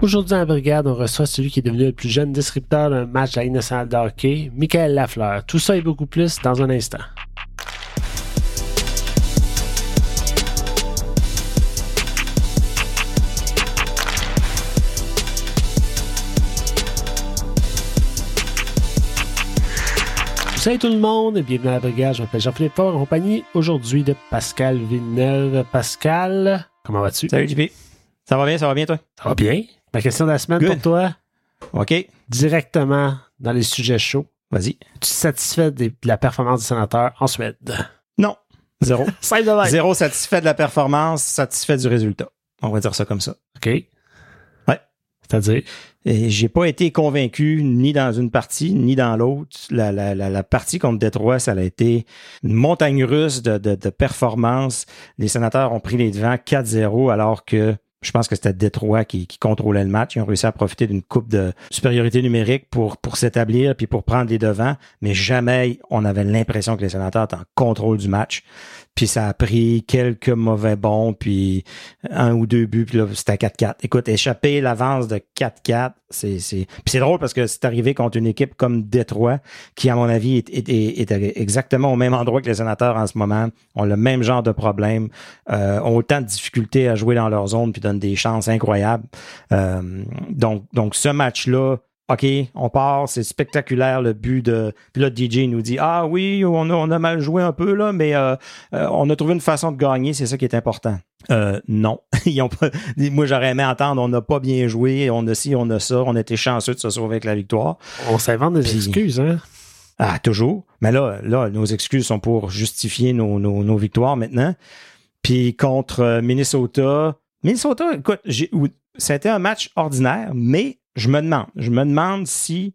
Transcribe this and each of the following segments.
Aujourd'hui, en brigade, on reçoit celui qui est devenu le plus jeune descripteur d'un match à la Ligue nationale de hockey, Michael Lafleur. Tout ça et beaucoup plus dans un instant. Salut tout le monde et bienvenue à la brigade. Je m'appelle Jean-Philippe Fort en compagnie aujourd'hui de Pascal Villeneuve. Pascal, comment vas-tu? Salut JP. Ça va bien, ça va bien toi? Ça va bien. Ma question de la semaine Good. pour toi, OK. directement dans les sujets chauds. Vas-y. Es-tu satisfait de la performance du sénateur en Suède? Non. Zéro. Zéro satisfait de la performance, satisfait du résultat. On va dire ça comme ça. OK. Ouais. C'est-à-dire? J'ai pas été convaincu ni dans une partie ni dans l'autre. La, la, la, la partie contre Détroit, ça a été une montagne russe de, de, de performance. Les sénateurs ont pris les devants 4-0 alors que je pense que c'était Détroit qui, qui contrôlait le match. Ils ont réussi à profiter d'une coupe de supériorité numérique pour, pour s'établir puis pour prendre les devants. Mais jamais on avait l'impression que les sénateurs étaient en contrôle du match. Puis ça a pris quelques mauvais bons, puis un ou deux buts, puis là, c'était 4-4. Écoute, échapper l'avance de 4-4, c'est, c'est... Puis c'est drôle parce que c'est arrivé contre une équipe comme Détroit, qui, à mon avis, est, est, est- exactement au même endroit que les sénateurs en ce moment, ont le même genre de problème, euh, ont autant de difficultés à jouer dans leur zone, puis donnent des chances incroyables. Euh, donc, donc, ce match-là, OK, on part, c'est spectaculaire le but de. Puis là, DJ nous dit Ah oui, on a, on a mal joué un peu, là, mais euh, euh, on a trouvé une façon de gagner, c'est ça qui est important. Euh, non. Ils ont pas, moi, j'aurais aimé entendre on n'a pas bien joué, on a ci, on a ça, on a été chanceux de se sauver avec la victoire. On s'invente des Puis- excuses, hein? Ah, toujours. Mais là, là, nos excuses sont pour justifier nos, nos, nos victoires maintenant. Puis contre Minnesota, Minnesota, écoute, j'ai, c'était un match ordinaire, mais je me demande, je me demande si,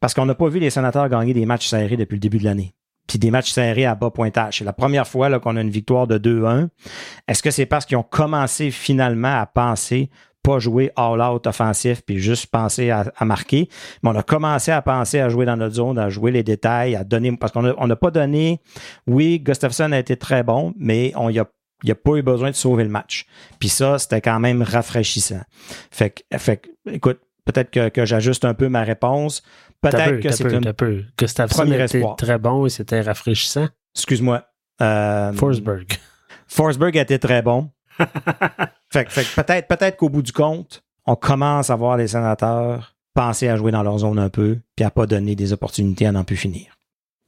parce qu'on n'a pas vu les sénateurs gagner des matchs serrés depuis le début de l'année. Puis des matchs serrés à bas pointage. C'est la première fois qu'on a une victoire de 2-1. Est-ce que c'est parce qu'ils ont commencé finalement à penser pas jouer all-out offensif puis juste penser à, marquer? Mais on a commencé à penser à jouer dans notre zone, à jouer les détails, à donner. Parce qu'on n'a pas donné. Oui, Gustafsson a été très bon, mais il n'y a pas eu besoin de sauver le match. Puis ça, c'était quand même rafraîchissant. Fait que, écoute, peut-être que, que j'ajuste un peu ma réponse. Peut-être peu, que c'est une... peu. Gustafsson premier était espoir. très bon et c'était rafraîchissant. Excuse-moi. Euh, Forsberg. Forsberg a été très bon. fait, que- fait peut-être peut-être qu'au bout du compte, on commence à voir les sénateurs penser à jouer dans leur zone un peu, puis à pas donner des opportunités à n'en plus finir.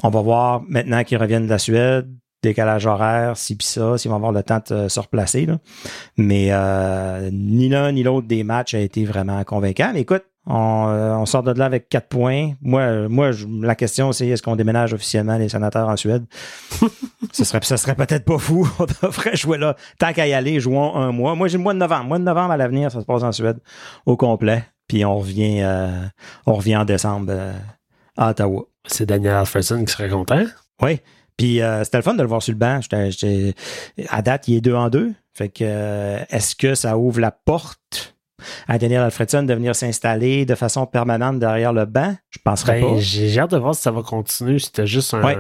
On va voir maintenant qu'ils reviennent de la Suède, décalage horaire, si pis ça, s'ils vont avoir le temps de se replacer. Là. Mais euh, ni l'un ni l'autre des matchs a été vraiment convaincant. Mais écoute, on, euh, on sort de là avec quatre points. Moi, moi je- la question, c'est est-ce qu'on déménage officiellement les sénateurs en Suède? ce serait, ça serait peut-être pas fou. On devrait jouer là. Tant qu'à y aller, jouons un mois. Moi, j'ai le mois de novembre. Mois de novembre à l'avenir, ça se passe en Suède au complet. Puis on revient, euh, on revient en décembre euh, à Ottawa. C'est Daniel Alfredson qui serait content? Oui. Puis euh, c'était le fun de le voir sur le banc. J'étais- j'étais- à date, il est deux en deux. Fait que euh, est-ce que ça ouvre la porte à Daniel Alfredson de venir s'installer de façon permanente derrière le banc? Je penserais Ben, pas. j'ai hâte de voir si ça va continuer. C'était juste un, Ouais.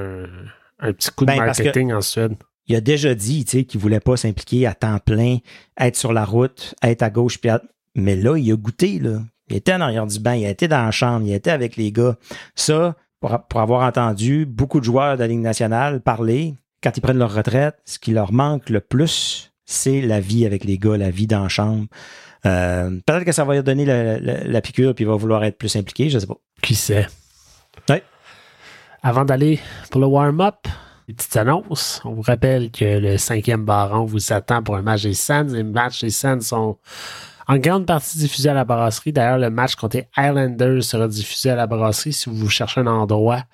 un petit coup de Ben, marketing en Suède. Il a déjà dit, tu sais, qu'il voulait pas s'impliquer à temps plein, être sur la route, être à gauche, puis à- mais là, il a goûté, là. Il était en arrière du banc, il été dans la chambre, il était avec les gars. Ça, pour, pour avoir entendu beaucoup de joueurs de la Ligue nationale parler, quand ils prennent leur retraite, ce qui leur manque le plus, c'est la vie avec les gars, la vie dans la chambre. Euh, Peut-être que ça va lui donner la, la- la piqûre, puis il va vouloir être plus impliqué, je sais pas. Qui sait? Avant d'aller pour le warm-up, des petites annonces. On vous rappelle que le cinquième baron vous attend pour un match des Sands. Les matchs des Sands sont en grande partie diffusés à la brasserie. D'ailleurs, le match contre les Highlanders sera diffusé à la brasserie si vous cherchez un endroit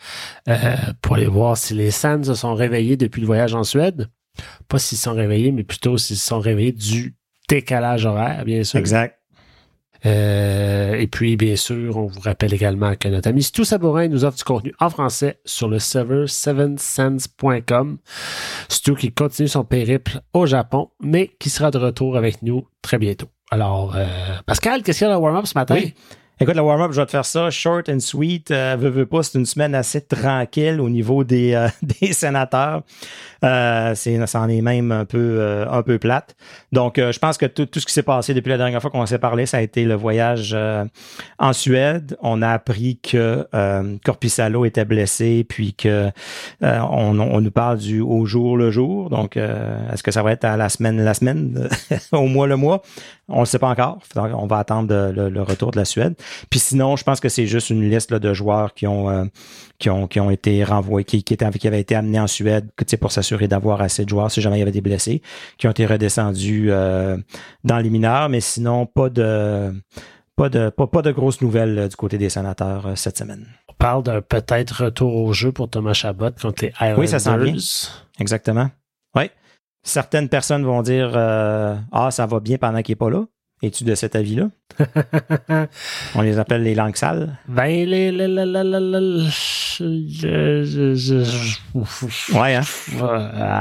euh, pour aller voir si les Sands se sont réveillés depuis le voyage en Suède. Pas s'ils se sont réveillés, mais plutôt s'ils se sont réveillés du décalage horaire, bien sûr. Exact. Euh, et puis, bien sûr, on vous rappelle également que notre ami Stu Sabourin nous offre du contenu en français sur le serveur 7sense.com. Stu qui continue son périple au Japon, mais qui sera de retour avec nous très bientôt. Alors, euh, Pascal, qu'est-ce qu'il y a dans le warm-up ce matin? Écoute, le warm-up, je vais te faire ça short and sweet. Euh, veux, veux pas, c'est une semaine assez tranquille au niveau des, euh, des sénateurs. Euh, c'est, ça en est même un peu, euh, un peu plate. Donc, euh, je pense que tout, tout ce qui s'est passé depuis la dernière fois qu'on s'est parlé, ça a été le voyage en Suède. On a appris que Corpissalo était blessé, puis que on, on, nous parle du au jour le jour. Donc, est-ce que ça va être à la semaine, la semaine, au mois le mois? On ne sait pas encore. On va attendre le, le, retour de la Suède. Puis sinon, je pense que c'est juste une liste là, de joueurs qui ont qui ont, qui ont été renvoyés, qui, qui, étaient, qui avaient été amenés en Suède pour s'assurer d'avoir assez de joueurs si jamais il y avait des blessés, qui ont été redescendus euh, dans les mineurs, mais sinon, pas de pas de pas, pas de grosses nouvelles euh, du côté des sénateurs euh, cette semaine. On parle d'un peut-être retour au jeu pour Thomas Chabot contre les Islanders. Oui, ça sent bien. Exactement. Oui. Certaines personnes vont dire Ah, ça va bien pendant qu'il n'est pas là. Es-tu de cet avis-là? On les appelle les langues sales? Ben, les, les, les, Ouais, hein?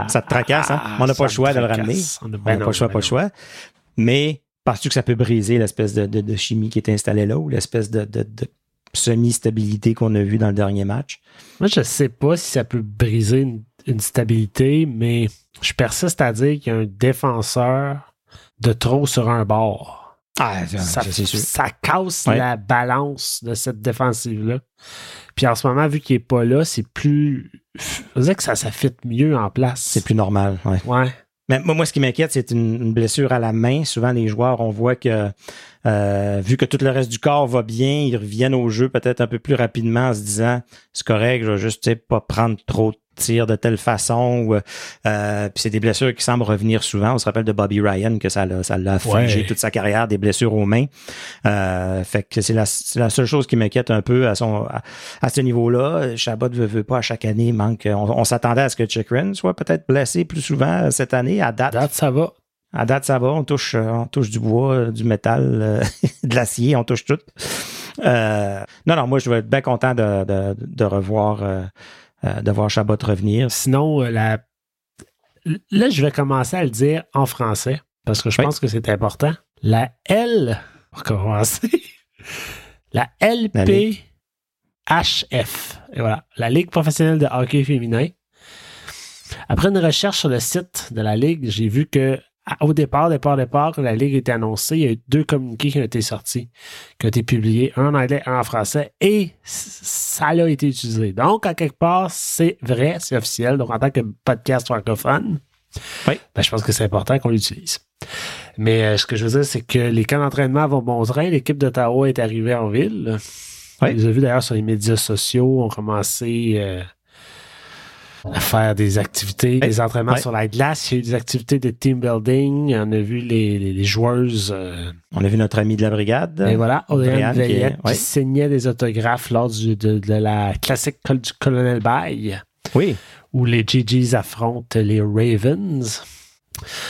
Ça te tracasse, hein? On n'a pas le choix de le ramener. On n'a pas le choix, pas le choix. Mais penses-tu que ça peut briser l'espèce de, de, de, chimie qui est installée là ou l'espèce de, semi-stabilité qu'on a vue dans le dernier match? Moi, je sais pas si ça peut briser une, une stabilité, mais je persiste à dire qu'il y a un défenseur de trop sur un bord. Ah, ça, ça, ça casse la balance de cette défensive-là. Puis en ce moment, vu qu'il n'est pas là, c'est plus. Je dire que ça, ça fit mieux en place. C'est plus normal, ouais. Ouais. Mais moi, ce qui m'inquiète, c'est une, blessure à la main. Souvent, les joueurs, on voit que euh, vu que tout le reste du corps va bien, ils reviennent au jeu peut-être un peu plus rapidement en se disant c'est correct, je vais juste pas prendre trop de tire de telle façon. Ou, euh, puis c'est des blessures qui semblent revenir souvent. On se rappelle de Bobby Ryan que ça l'a, ça l'a toute sa carrière, des blessures aux mains. Euh, fait que c'est la, la, seule chose qui m'inquiète un peu à son à, ce niveau-là. Chabot ne veut, pas à chaque année. Manque. On, s'attendait à ce que Chikrin soit peut-être blessé plus souvent cette année. À date, ça va. À date, ça va. On touche, on touche du bois, du métal, de l'acier, on touche tout. Euh, non, non, moi, je vais être bien content de, de, de revoir euh, de voir Chabot revenir. Sinon, euh, la... là, je vais commencer à le dire en français parce que je pense que c'est important. La L, pour commencer, la LPHF, et voilà, la Ligue professionnelle de hockey féminin. Après une recherche sur le site de la Ligue, j'ai vu que au départ, départ, départ, quand la Ligue était annoncée, il y a eu deux communiqués qui ont été sortis, qui ont été publiés, un en anglais, un en français, et ça a été utilisé. Donc, à quelque part, c'est vrai, c'est officiel. Donc, en tant que podcast francophone, oui. ben, je pense que c'est important qu'on l'utilise. Mais euh, ce que je veux dire, c'est que les camps d'entraînement vont bon train. L'équipe d'Ottawa est arrivée en ville. Oui. Vous avez vu d'ailleurs sur les médias sociaux, ont commencé... Euh, faire des activités, des entraînements sur la glace. Il y a eu des activités de team building. On a vu les, les, joueuses. Euh, on a vu notre ami de la brigade. Et voilà, Audrey Veillette qui, signait des autographes lors du, de, de, la classique du Colonel Bay. Oui. Où les GGs affrontent les Ravens.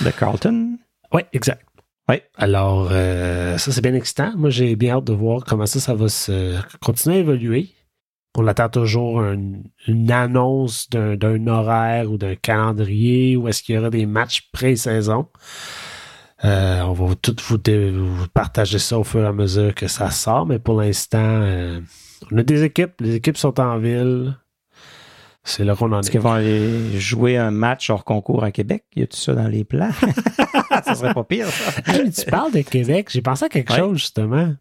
De Carlton. Oui, exact. Oui. Alors, euh, ça, c'est bien excitant. Moi, j'ai bien hâte de voir comment ça, ça va se continuer à évoluer on attend toujours une annonce d'un horaire ou d'un calendrier ou est-ce qu'il y aura des matchs pré-saison. Euh, on va tout vous, partager ça au fur et à mesure que ça sort, mais pour l'instant, euh, on a des équipes. Les équipes sont en ville. C'est là qu'on en est. Est-ce qu'ils vont aller jouer un match hors concours à Québec? Y a tout ça dans les plans? ça serait pas pire, ça. tu parles de Québec. J'ai pensé à quelque chose, justement.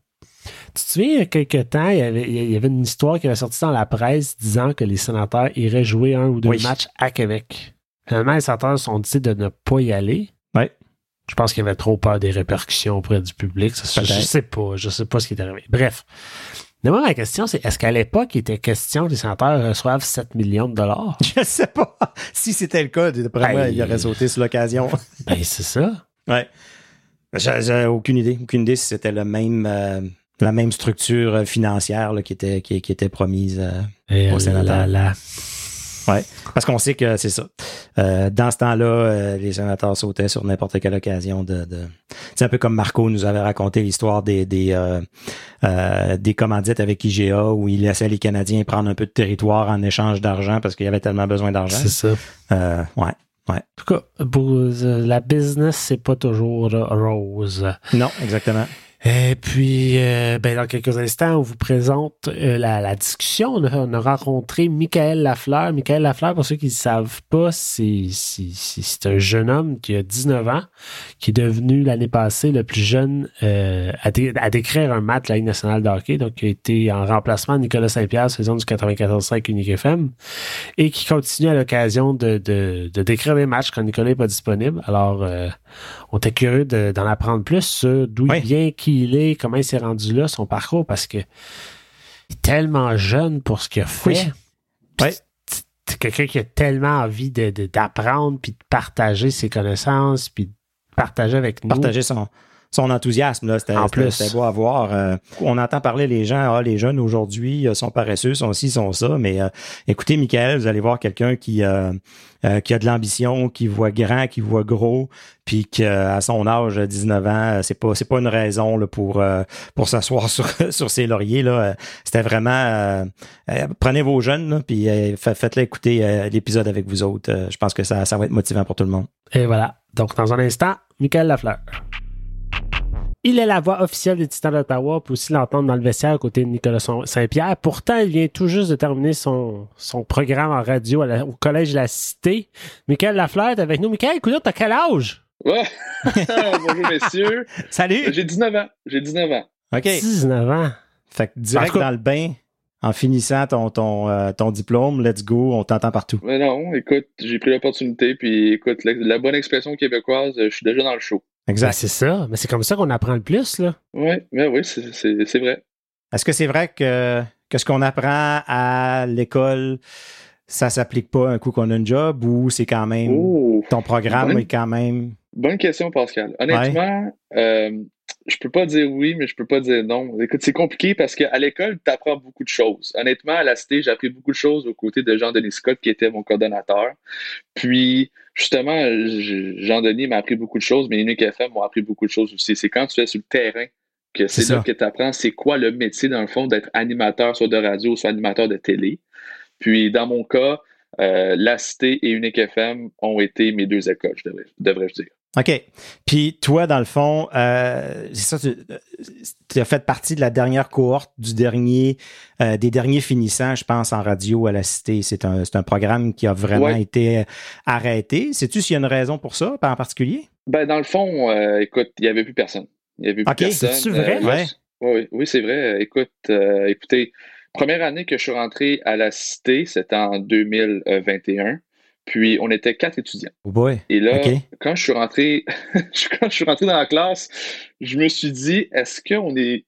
Tu te souviens, il y a quelques temps, il y, avait, il y avait une histoire qui avait sorti dans la presse disant que les sénateurs iraient jouer un ou deux matchs à Québec. Finalement, les sénateurs sont décidés de ne pas y aller. Oui. Je pense qu'il y avait trop peur des répercussions auprès du public. je, je sais pas. Je sais pas ce qui est arrivé. Bref. D'abord, la question, c'est est-ce qu'à l'époque, il était question que les sénateurs reçoivent 7 millions de dollars? Je sais pas. Si c'était le cas, d'après moi, il aurait sauté sur l'occasion. ben, c'est ça. Ouais. J'ai aucune idée. Aucune idée si c'était le même, euh, la même structure euh, financière qui, était, qui, était promise euh, au sénateur. Ouais, parce qu'on sait que c'est ça. Euh, dans ce temps-là, les sénateurs sautaient sur n'importe quelle occasion de. de... C'est un peu comme Marco nous avait raconté l'histoire des des, des commandites avec IGA où il laissait les Canadiens prendre un peu de territoire en échange d'argent parce qu'il y avait tellement besoin d'argent. C'est ça. ouais. Ouais. En tout cas, pour la business, c'est pas toujours rose. Non, exactement. Et puis, euh, ben, dans quelques instants, on vous présente euh, la, discussion. On a, rencontré Michael Lafleur. Michael Lafleur, pour ceux qui ne savent pas, c'est un jeune homme qui a 19 ans, qui est devenu l'année passée le plus jeune euh, à, décrire un match de la Ligue nationale de hockey. Donc, qui a été en remplacement de Nicolas Saint-Pierre, saison du 94-5 Unique FM, et qui continue à l'occasion de, décrire des matchs quand Nicolas n'est pas disponible. Alors, on était curieux d'en apprendre plus sur d'où il vient, qui il est, comment il s'est rendu là, son parcours, parce que il est tellement jeune pour ce qu'il a fait. Oui. C'est quelqu'un qui a tellement envie d'apprendre, puis de partager ses connaissances, puis de partager avec nous. Partager son, son enthousiasme. Là, c'était, en plus. C'était beau à voir. Euh, on entend parler les gens, ah, les jeunes aujourd'hui euh, sont paresseux, sont ci, sont ça. Mais euh, écoutez, Michael, vous allez voir quelqu'un qui, qui a de l'ambition, qui voit grand, qui voit gros, puis qu'à son âge, 19 ans, c'est pas c'est pas une raison là, pour pour s'asseoir sur, sur ses lauriers. Là. C'était vraiment prenez vos jeunes, puis faites-les écouter l'épisode avec vous autres. je pense que ça, ça va être motivant pour tout le monde. Et voilà. Donc, dans un instant, Michael Lafleur. Il est la voix officielle des Titans d'Ottawa. On peut aussi l'entendre dans le vestiaire à côté de Nicolas Saint-Pierre. Pourtant, il vient tout juste de terminer son, son programme en radio au Collège de la Cité. Michael Lafleur est avec nous. Michael, écoute, t'as quel âge? Ouais. Bonjour, messieurs. Salut. J'ai 19 ans. J'ai 19 ans. OK. 19 ans. Fait que direct dans le bain, en finissant ton, ton, euh, ton diplôme, let's go, on t'entend partout. Mais non, écoute, j'ai pris l'opportunité, puis écoute, la bonne expression québécoise, je suis déjà dans le show. Exact. Ben, c'est ça. Mais c'est comme ça qu'on apprend le plus, là. Oui, mais oui, c'est vrai. Est-ce que c'est vrai que, que ce qu'on apprend à l'école, ça s'applique pas un coup qu'on a un job ou c'est quand même oh, ton programme est quand même. Bonne question, Pascal. Honnêtement, euh, je peux pas dire oui, mais je peux pas dire non. Écoute, c'est compliqué parce qu'à l'école, tu apprends beaucoup de choses. Honnêtement, à la cité, j'ai appris beaucoup de choses aux côtés de Jean-Denis Scott, qui était mon coordonnateur. Puis, justement, Jean-Denis m'a appris beaucoup de choses, mais Unique FM m'a appris beaucoup de choses aussi. C'est quand tu es sur le terrain que c'est là que tu apprends c'est quoi le métier, dans le fond, d'être animateur, soit de radio, soit animateur de télé. Puis, dans mon cas, euh, La Cité et Unique FM ont été mes deux écoles, je devrais, devrais-je dire. OK. Puis toi, dans le fond, euh, c'est ça, tu, as fait partie de la dernière cohorte du dernier, euh, des derniers finissants, je pense, en radio à la Cité. C'est un, un programme qui a vraiment été arrêté. Sais-tu s'il y a une raison pour ça, en particulier? Ben, dans le fond, euh, écoute, il n'y avait plus personne. Il n'y avait plus personne. C'est vrai? oui, oui c'est vrai. Écoute, écoutez, première année que je suis rentré à la Cité, c'était en 2021. Puis on était quatre étudiants. Oh Et là, quand je suis rentré, quand je suis rentré dans la classe, je me suis dit, est-ce qu'on est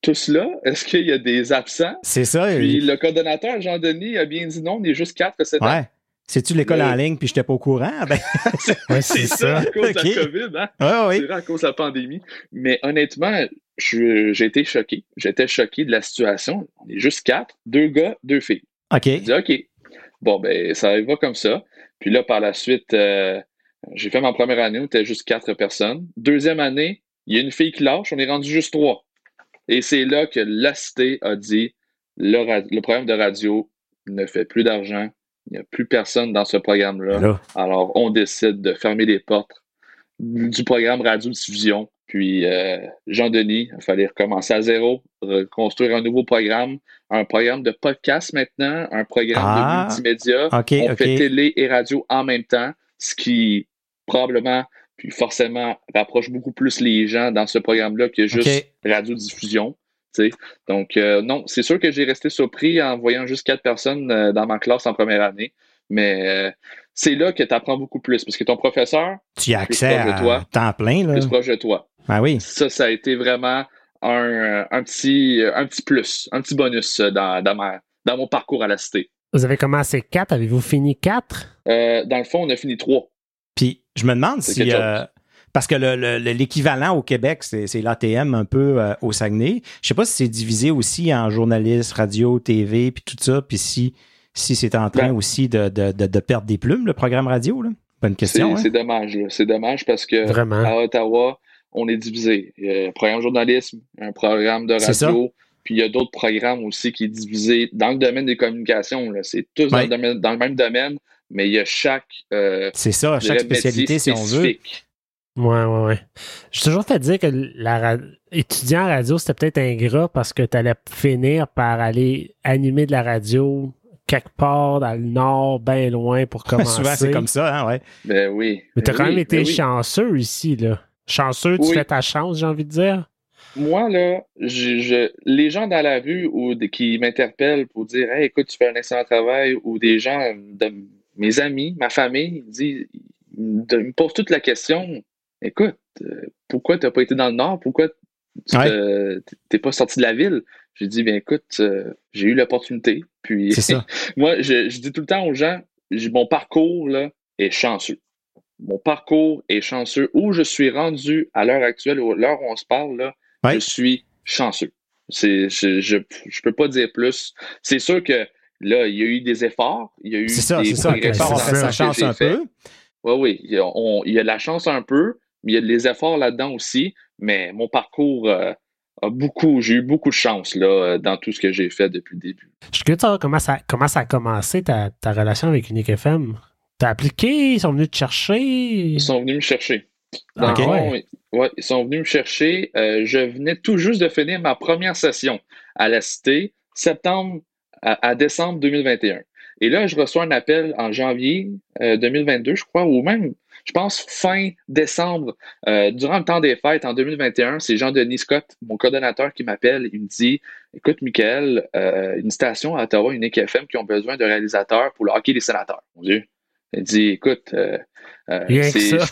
tous là? Est-ce qu'il y a des absents? C'est ça. Puis le coordonnateur, Jean-Denis, a bien dit non, on est juste quatre cette ouais. C'est-tu l'école en ligne puis je n'étais pas au courant? Ben... c'est ça, à cause de la COVID, hein? c'est à cause de la pandémie. Mais honnêtement, j'ai été choqué. J'étais choqué de la situation. On est juste quatre, deux gars, deux filles. OK. J'ai dit, OK. Bon, ben, ça va comme ça. Puis là, par la suite, euh, j'ai fait ma première année, on était juste quatre personnes. Deuxième année, il y a une fille qui lâche, on est rendu juste trois. Et c'est là que la cité a dit le, le programme de radio ne fait plus d'argent, il n'y a plus personne dans ce programme-là. Alors, on décide de fermer les portes du programme Radio-Diffusion. Puis, euh, Jean-Denis, il fallait recommencer à zéro, reconstruire un nouveau programme, un programme de podcast maintenant, un programme de ah, multimédia. on fait télé et radio en même temps, ce qui probablement, puis forcément, rapproche beaucoup plus les gens dans ce programme-là que juste radiodiffusion. Donc, euh, non, c'est sûr que j'ai resté surpris en voyant juste quatre personnes euh, dans ma classe en première année. Mais c'est là que tu apprends beaucoup plus parce que ton professeur. Tu as accès à toi, temps plein. Là. Plus proche de toi. Ah oui. Ça, ça a été vraiment un, un, petit, un petit plus, un petit bonus dans, dans, ma, dans mon parcours à la cité. Vous avez commencé quatre, avez-vous fini quatre? Euh, dans le fond, on a fini trois. Puis, je me demande si. Euh, parce que l'équivalent au Québec, c'est l'ATM un peu euh, au Saguenay. Je sais pas si c'est divisé aussi en journalistes, radio, TV, puis tout ça, puis si si c'est en train ben, aussi de, de, de, perdre des plumes, le programme radio. Là? Bonne question. C'est hein? dommage. C'est dommage parce que à Ottawa, on est divisé. Il y a un programme de journalisme, un programme de radio, puis il y a d'autres programmes aussi qui est divisé dans le domaine des communications. C'est tous dans, le même domaine, mais il y a chaque. Euh, c'est ça, chaque spécialité, si on veut. Ouais, ouais, ouais. J'ai toujours fait dire que la étudiant en radio, c'était peut-être ingrat parce que tu allais finir par aller animer de la radio quelque part dans le nord, bien loin pour commencer. Souvent, c'est comme ça, hein, ouais. Ben oui. Mais t'as Ben quand même été ben oui. chanceux ici, là. Chanceux, tu Oui. fais ta chance, j'ai envie de dire. Moi, là, je, je- les gens dans la rue ou de- qui m'interpellent pour dire Hey, écoute, tu fais un excellent travail, ou des gens de mes amis, ma famille, ils, disent, ils me posent toute la question Écoute, euh, pourquoi tu n'as pas été dans le Nord? Pourquoi tu Ouais. te- t'es pas sorti de la ville? J'ai dit Bien, écoute, euh, j'ai eu l'opportunité. Puis, ça. moi, je, je dis tout le temps aux gens mon parcours là, est chanceux. Mon parcours est chanceux. Où je suis rendu à l'heure actuelle, ou à l'heure où on se parle, là, Ouais. je suis chanceux. Je, je, je peux pas dire plus. C'est sûr que là, il y a eu des efforts. Il y a eu C'est ça, des c'est ça. fait sa que chance un fait. peu. Oui, oui. Il y, a, on- il y a de la chance un peu, mais il y a des efforts là-dedans aussi. Mais mon parcours euh, a beaucoup, j'ai eu beaucoup de chance là, euh, dans tout ce que j'ai fait depuis le début. Je suis curieux de savoir comment ça, comment ça a commencé ta, ta relation avec Unique FM. T'as appliqué, ils sont venus te chercher? Ils sont venus me chercher. Dans Ah ouais. ouais, ils sont venus me chercher. Euh, je venais tout juste de finir ma première session à la Cité, septembre à, à décembre 2021. Et là, je reçois un appel en janvier euh, 2022, je crois, ou même, je pense, fin décembre, euh, durant le temps des fêtes en 2021. C'est Jean-Denis Scott, mon coordonnateur, qui m'appelle. Il me dit Écoute, Michael, euh, une station à Ottawa, une FM, qui ont besoin de réalisateurs pour le hockey des sénateurs. Mon Dieu. Il dit Écoute, euh, euh, c'est- ça.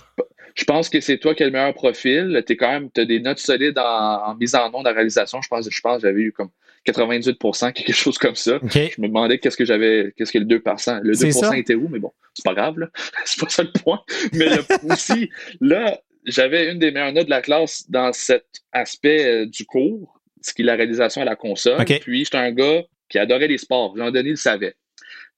Je, pense que c'est toi qui as le meilleur profil. Tu quand même, as des notes solides en, en mise en nom de la réalisation. Je pense, je pense que j'avais eu comme 98% quelque chose comme ça. Je me demandais qu'est-ce que j'avais, qu'est-ce que le 2% Le 2 C'est ça. était où, mais bon, c'est pas grave, là. c'est pas ça le point. Mais le- aussi, là, j'avais une des meilleures notes de la classe dans cet aspect euh, du cours, ce qui est la réalisation à la console. Puis, j'étais un gars qui adorait les sports. Jean-Denis le savait.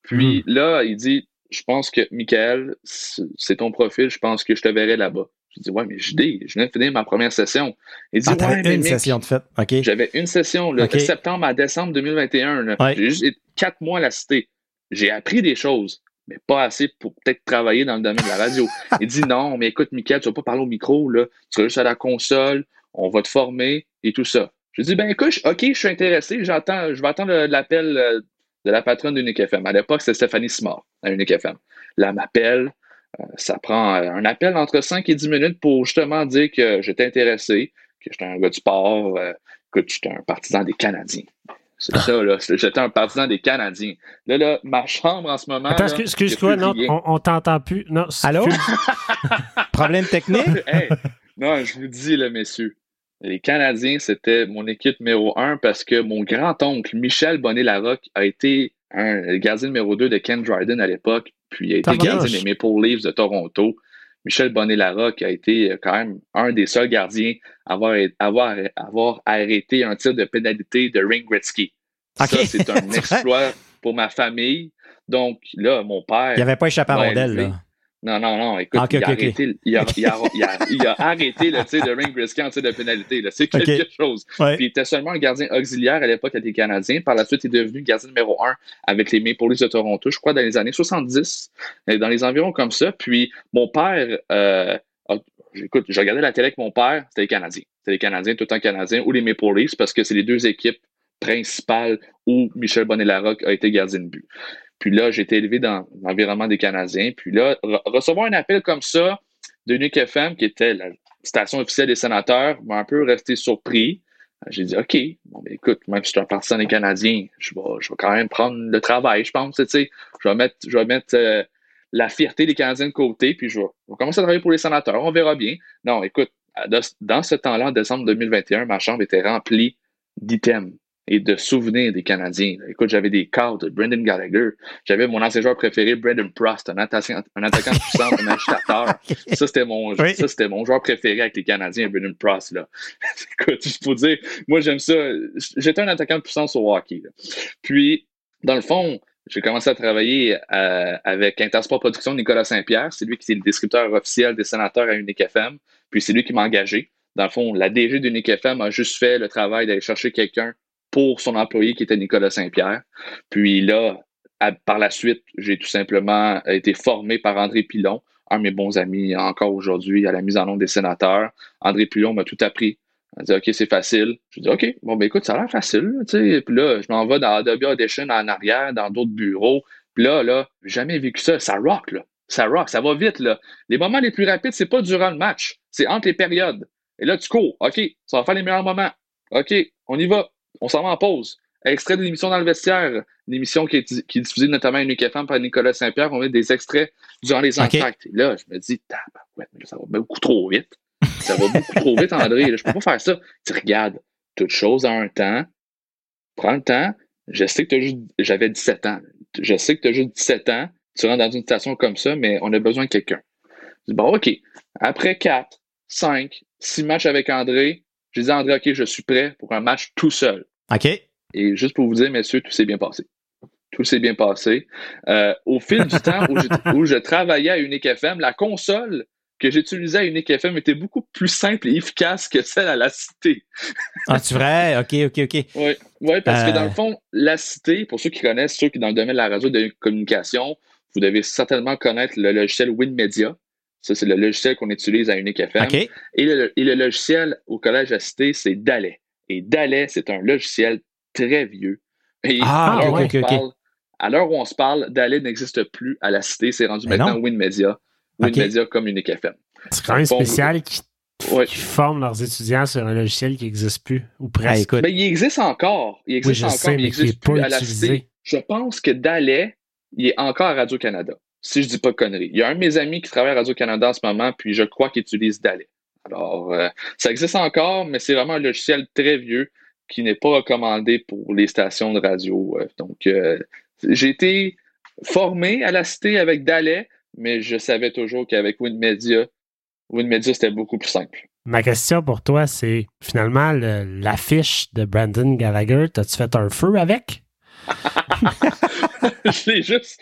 Puis là, il dit Je pense que, Michael, c'est ton profil, je pense que je te verrai là-bas. Je dis Ouais, mais je dis, je viens de finir ma première session. Il dit Ah, t'avais Ouais, mais une session de. OK. j'avais une session, là, OK. de septembre à décembre 2021. là. Ouais. J'ai juste quatre mois à la cité. J'ai appris des choses, mais pas assez pour peut-être travailler dans le domaine de la radio. Il dit non, mais écoute, Mickaël, tu vas pas parler au micro, là. tu vas juste à la console, on va te former et tout ça. Je dis, ben écoute, ok, je suis intéressé, j'entends, je vais attendre l'appel euh, de la patronne d'Unique FM. À l'époque, c'était Stéphanie Simard à Unique FM. Là, elle m'appelle. Euh, ça prend euh, un appel entre 5 et 10 minutes pour justement dire que j'étais intéressé, que j'étais un gars du sport, euh, que j'étais un partisan des Canadiens. C'est ça, là. c'est- J'étais un partisan des Canadiens. Là, là, ma chambre en ce moment. Attends, excuse-toi, non, on, on t'entend plus. Non, Allô? Problème technique? Hey, non, je vous dis, là, messieurs, les Canadiens, c'était mon équipe numéro un parce que mon grand-oncle, Michel Bonnet-Larocque, a été un gardien numéro 2 de Ken Dryden à l'époque, puis il a été gardien des Maple Leafs de Toronto. Michel Bonnet-Larocque a été euh, quand même un des seuls gardiens à avoir, avoir, avoir arrêté un tir de pénalité de Ring Gretzky. Ça, c'est un exploit pour ma famille. Donc, là, mon père. Il n'y avait pas échappé à rondelle, là. Non, non, non, écoute, Ah, il, a arrêté, il, a, il, a, il, a, il a arrêté le tir de Ring Gretzky en tir de pénalité. C'est quelque chose. Ouais. Puis il était seulement un gardien auxiliaire à l'époque avec les Canadiens. Par la suite, il est devenu gardien numéro un avec les Maple Leafs de Toronto, je crois, dans les années 70, euh, dans les environs comme ça. Puis mon père, euh, écoute, je regardais la télé avec mon père, c'était les Canadiens. C'était les Canadiens, tout le temps Canadiens, ou les Maple Leafs, parce que c'est les deux équipes principales où Michel Bonnet-Larocque a été gardien de but. Puis là, j'ai été élevé dans l'environnement des Canadiens. Puis là, re- recevoir un appel comme ça de Nuke FM, qui était la station officielle des sénateurs, m'a un peu resté surpris. J'ai dit, OK, bon, ben, écoute, même si je suis un partisan des Canadiens, je vais, quand même prendre le travail, je pense. tu. Je vais mettre, euh, la fierté des Canadiens de côté, puis je vais, je vais commencer à travailler pour les sénateurs. On verra bien. Non, écoute, dans ce temps-là, en décembre 2021, ma chambre était remplie d'items et de souvenirs des Canadiens. Écoute, j'avais des cartes de Brendan Gallagher. J'avais mon ancien joueur préféré, Brendan Prost, un attaquant, un attaquant puissant, un agitateur. Ça, c'était mon, Oui. ça, c'était mon joueur préféré avec les Canadiens, Brendan Prost. Là. Écoute, juste pour dire, moi, j'aime ça. J'étais un attaquant de puissance au hockey. là. Puis, dans le fond, j'ai commencé à travailler euh, avec Intersport Production, Nicolas Saint-Pierre. C'est lui qui est le descripteur officiel des sénateurs à Unique FM. Puis, c'est lui qui m'a engagé. Dans le fond, la DG d'Unique FM a juste fait le travail d'aller chercher quelqu'un pour son employé qui était Nicolas Saint-Pierre. Puis là, par la suite, j'ai tout simplement été formé par André Pilon, un de mes bons amis encore aujourd'hui à la mise en nom des sénateurs. André Pulon m'a tout appris. Il dit OK, c'est facile. Je dis OK, bon ben écoute, ça a l'air facile. Tu sais. Puis là, je m'en vais dans Adobe Audition en arrière, dans d'autres bureaux. Puis là, là, jamais vécu ça. Ça rock, là. Ça rock, ça va vite, là. Les moments les plus rapides, c'est pas durant le match. C'est entre les périodes. Et là, tu cours. OK, ça va faire les meilleurs moments. OK, on y va. On s'en va en pause. Extrait de l'émission dans le vestiaire, l'émission qui est, qui est diffusée notamment à Unique FM par Nicolas Saint-Pierre. On met des extraits durant les entractes. Et là, je me dis, ouais, ça va beaucoup trop vite. Ça va beaucoup trop vite, André. Là, je peux pas faire ça. Tu regardes, toute chose en un temps. Prends le temps. Je sais que tu as juste. J'avais 17 ans. Je sais que tu as juste 17 ans. Tu rentres dans une situation comme ça, mais on a besoin de quelqu'un. Je dis, bon, OK. Après 4, 5, 6 matchs avec André, j'ai dit à André, OK, je suis prêt pour un match tout seul. OK. Et juste pour vous dire, messieurs, tout s'est bien passé. Tout s'est bien passé. Euh, au fil du temps où je, où je, travaillais à Unique FM, la console que j'utilisais à Unique FM était beaucoup plus simple et efficace que celle à la Cité. ah, c'est vrai? OK, OK, OK. Oui, ouais, parce euh... que dans le fond, la Cité, pour ceux qui connaissent, ceux qui dans le domaine de la radio de communication, vous devez certainement connaître le logiciel WinMedia. Ça, c'est le logiciel qu'on utilise à Unique FM. OK. Et, le, et le logiciel au Collège à Cité, c'est Dalet. Et Dalet, c'est un logiciel très vieux. Et ah, à l'heure okay, où, okay, l'heure où on se parle, Dalet n'existe plus à la Cité. C'est rendu Mais maintenant WinMedia. WinMedia comme Unique FM. C'est quand même spécial qui, ouais. qui forment leurs étudiants sur un logiciel qui n'existe plus, ou presque. Ah, mais il existe encore. Il existe oui, encore, sais, mais il n'existe plus à la Cité. Je pense que Dalet, il est encore à Radio-Canada, si je dis pas de conneries. Il y a un de mes amis qui travaille à Radio-Canada en ce moment, puis je crois qu'il utilise Dalet. Alors, euh, ça existe encore, mais c'est vraiment un logiciel très vieux qui n'est pas recommandé pour les stations de radio. Donc, euh, j'ai été formé à la Cité avec Dalet, mais je savais toujours qu'avec WinMedia, WinMedia, c'était beaucoup plus simple. Ma question pour toi, c'est finalement l'affiche de Brandon Gallagher, t'as-tu fait un feu avec? je l'ai juste.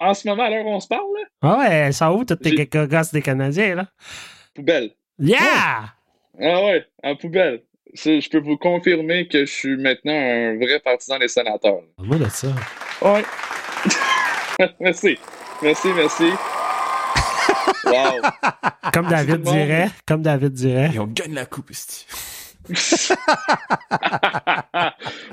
En ce moment, à l'heure où on se parle, là. Ah ouais, ça où toutes tes gosses des Canadiens, là? Poubelle. Yeah! Oh. Ah ouais, en poubelle. Je peux vous confirmer que je suis maintenant un vrai partisan des sénateurs. De ça. Ouais. merci. Merci, merci. Wow. Comme David dirait, comme David dirait. Et on gagne la coupe, ici.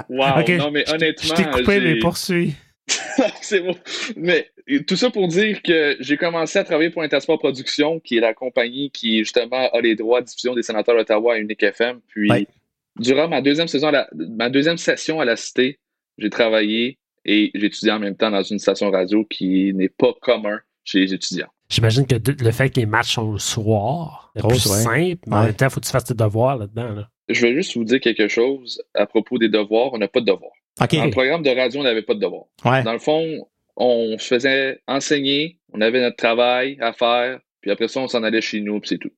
wow. Okay, non, mais honnêtement. Je t'ai coupé, mais poursuis. c'est bon. Mais tout ça pour dire que j'ai commencé à travailler pour Intersport Productions, qui est la compagnie qui, justement, a les droits de diffusion des sénateurs d'Ottawa à Unique FM. Puis, ouais. durant ma deuxième saison, la, ma deuxième session à la Cité, j'ai travaillé et j'étudiais en même temps dans une station radio qui n'est pas commun chez les étudiants. J'imagine que le fait que les matchs sont le soir, c'est plus ouais. simple, mais ouais. en même temps, il faut que tu fasses tes devoirs là-dedans. Là. Je vais juste vous dire quelque chose à propos des devoirs. On n'a pas de devoirs. Okay. Dans le programme de radio, on n'avait pas de devoirs. Ouais. Dans le fond, on se faisait enseigner, on avait notre travail à faire, puis après ça, on s'en allait chez nous, puis c'est tout.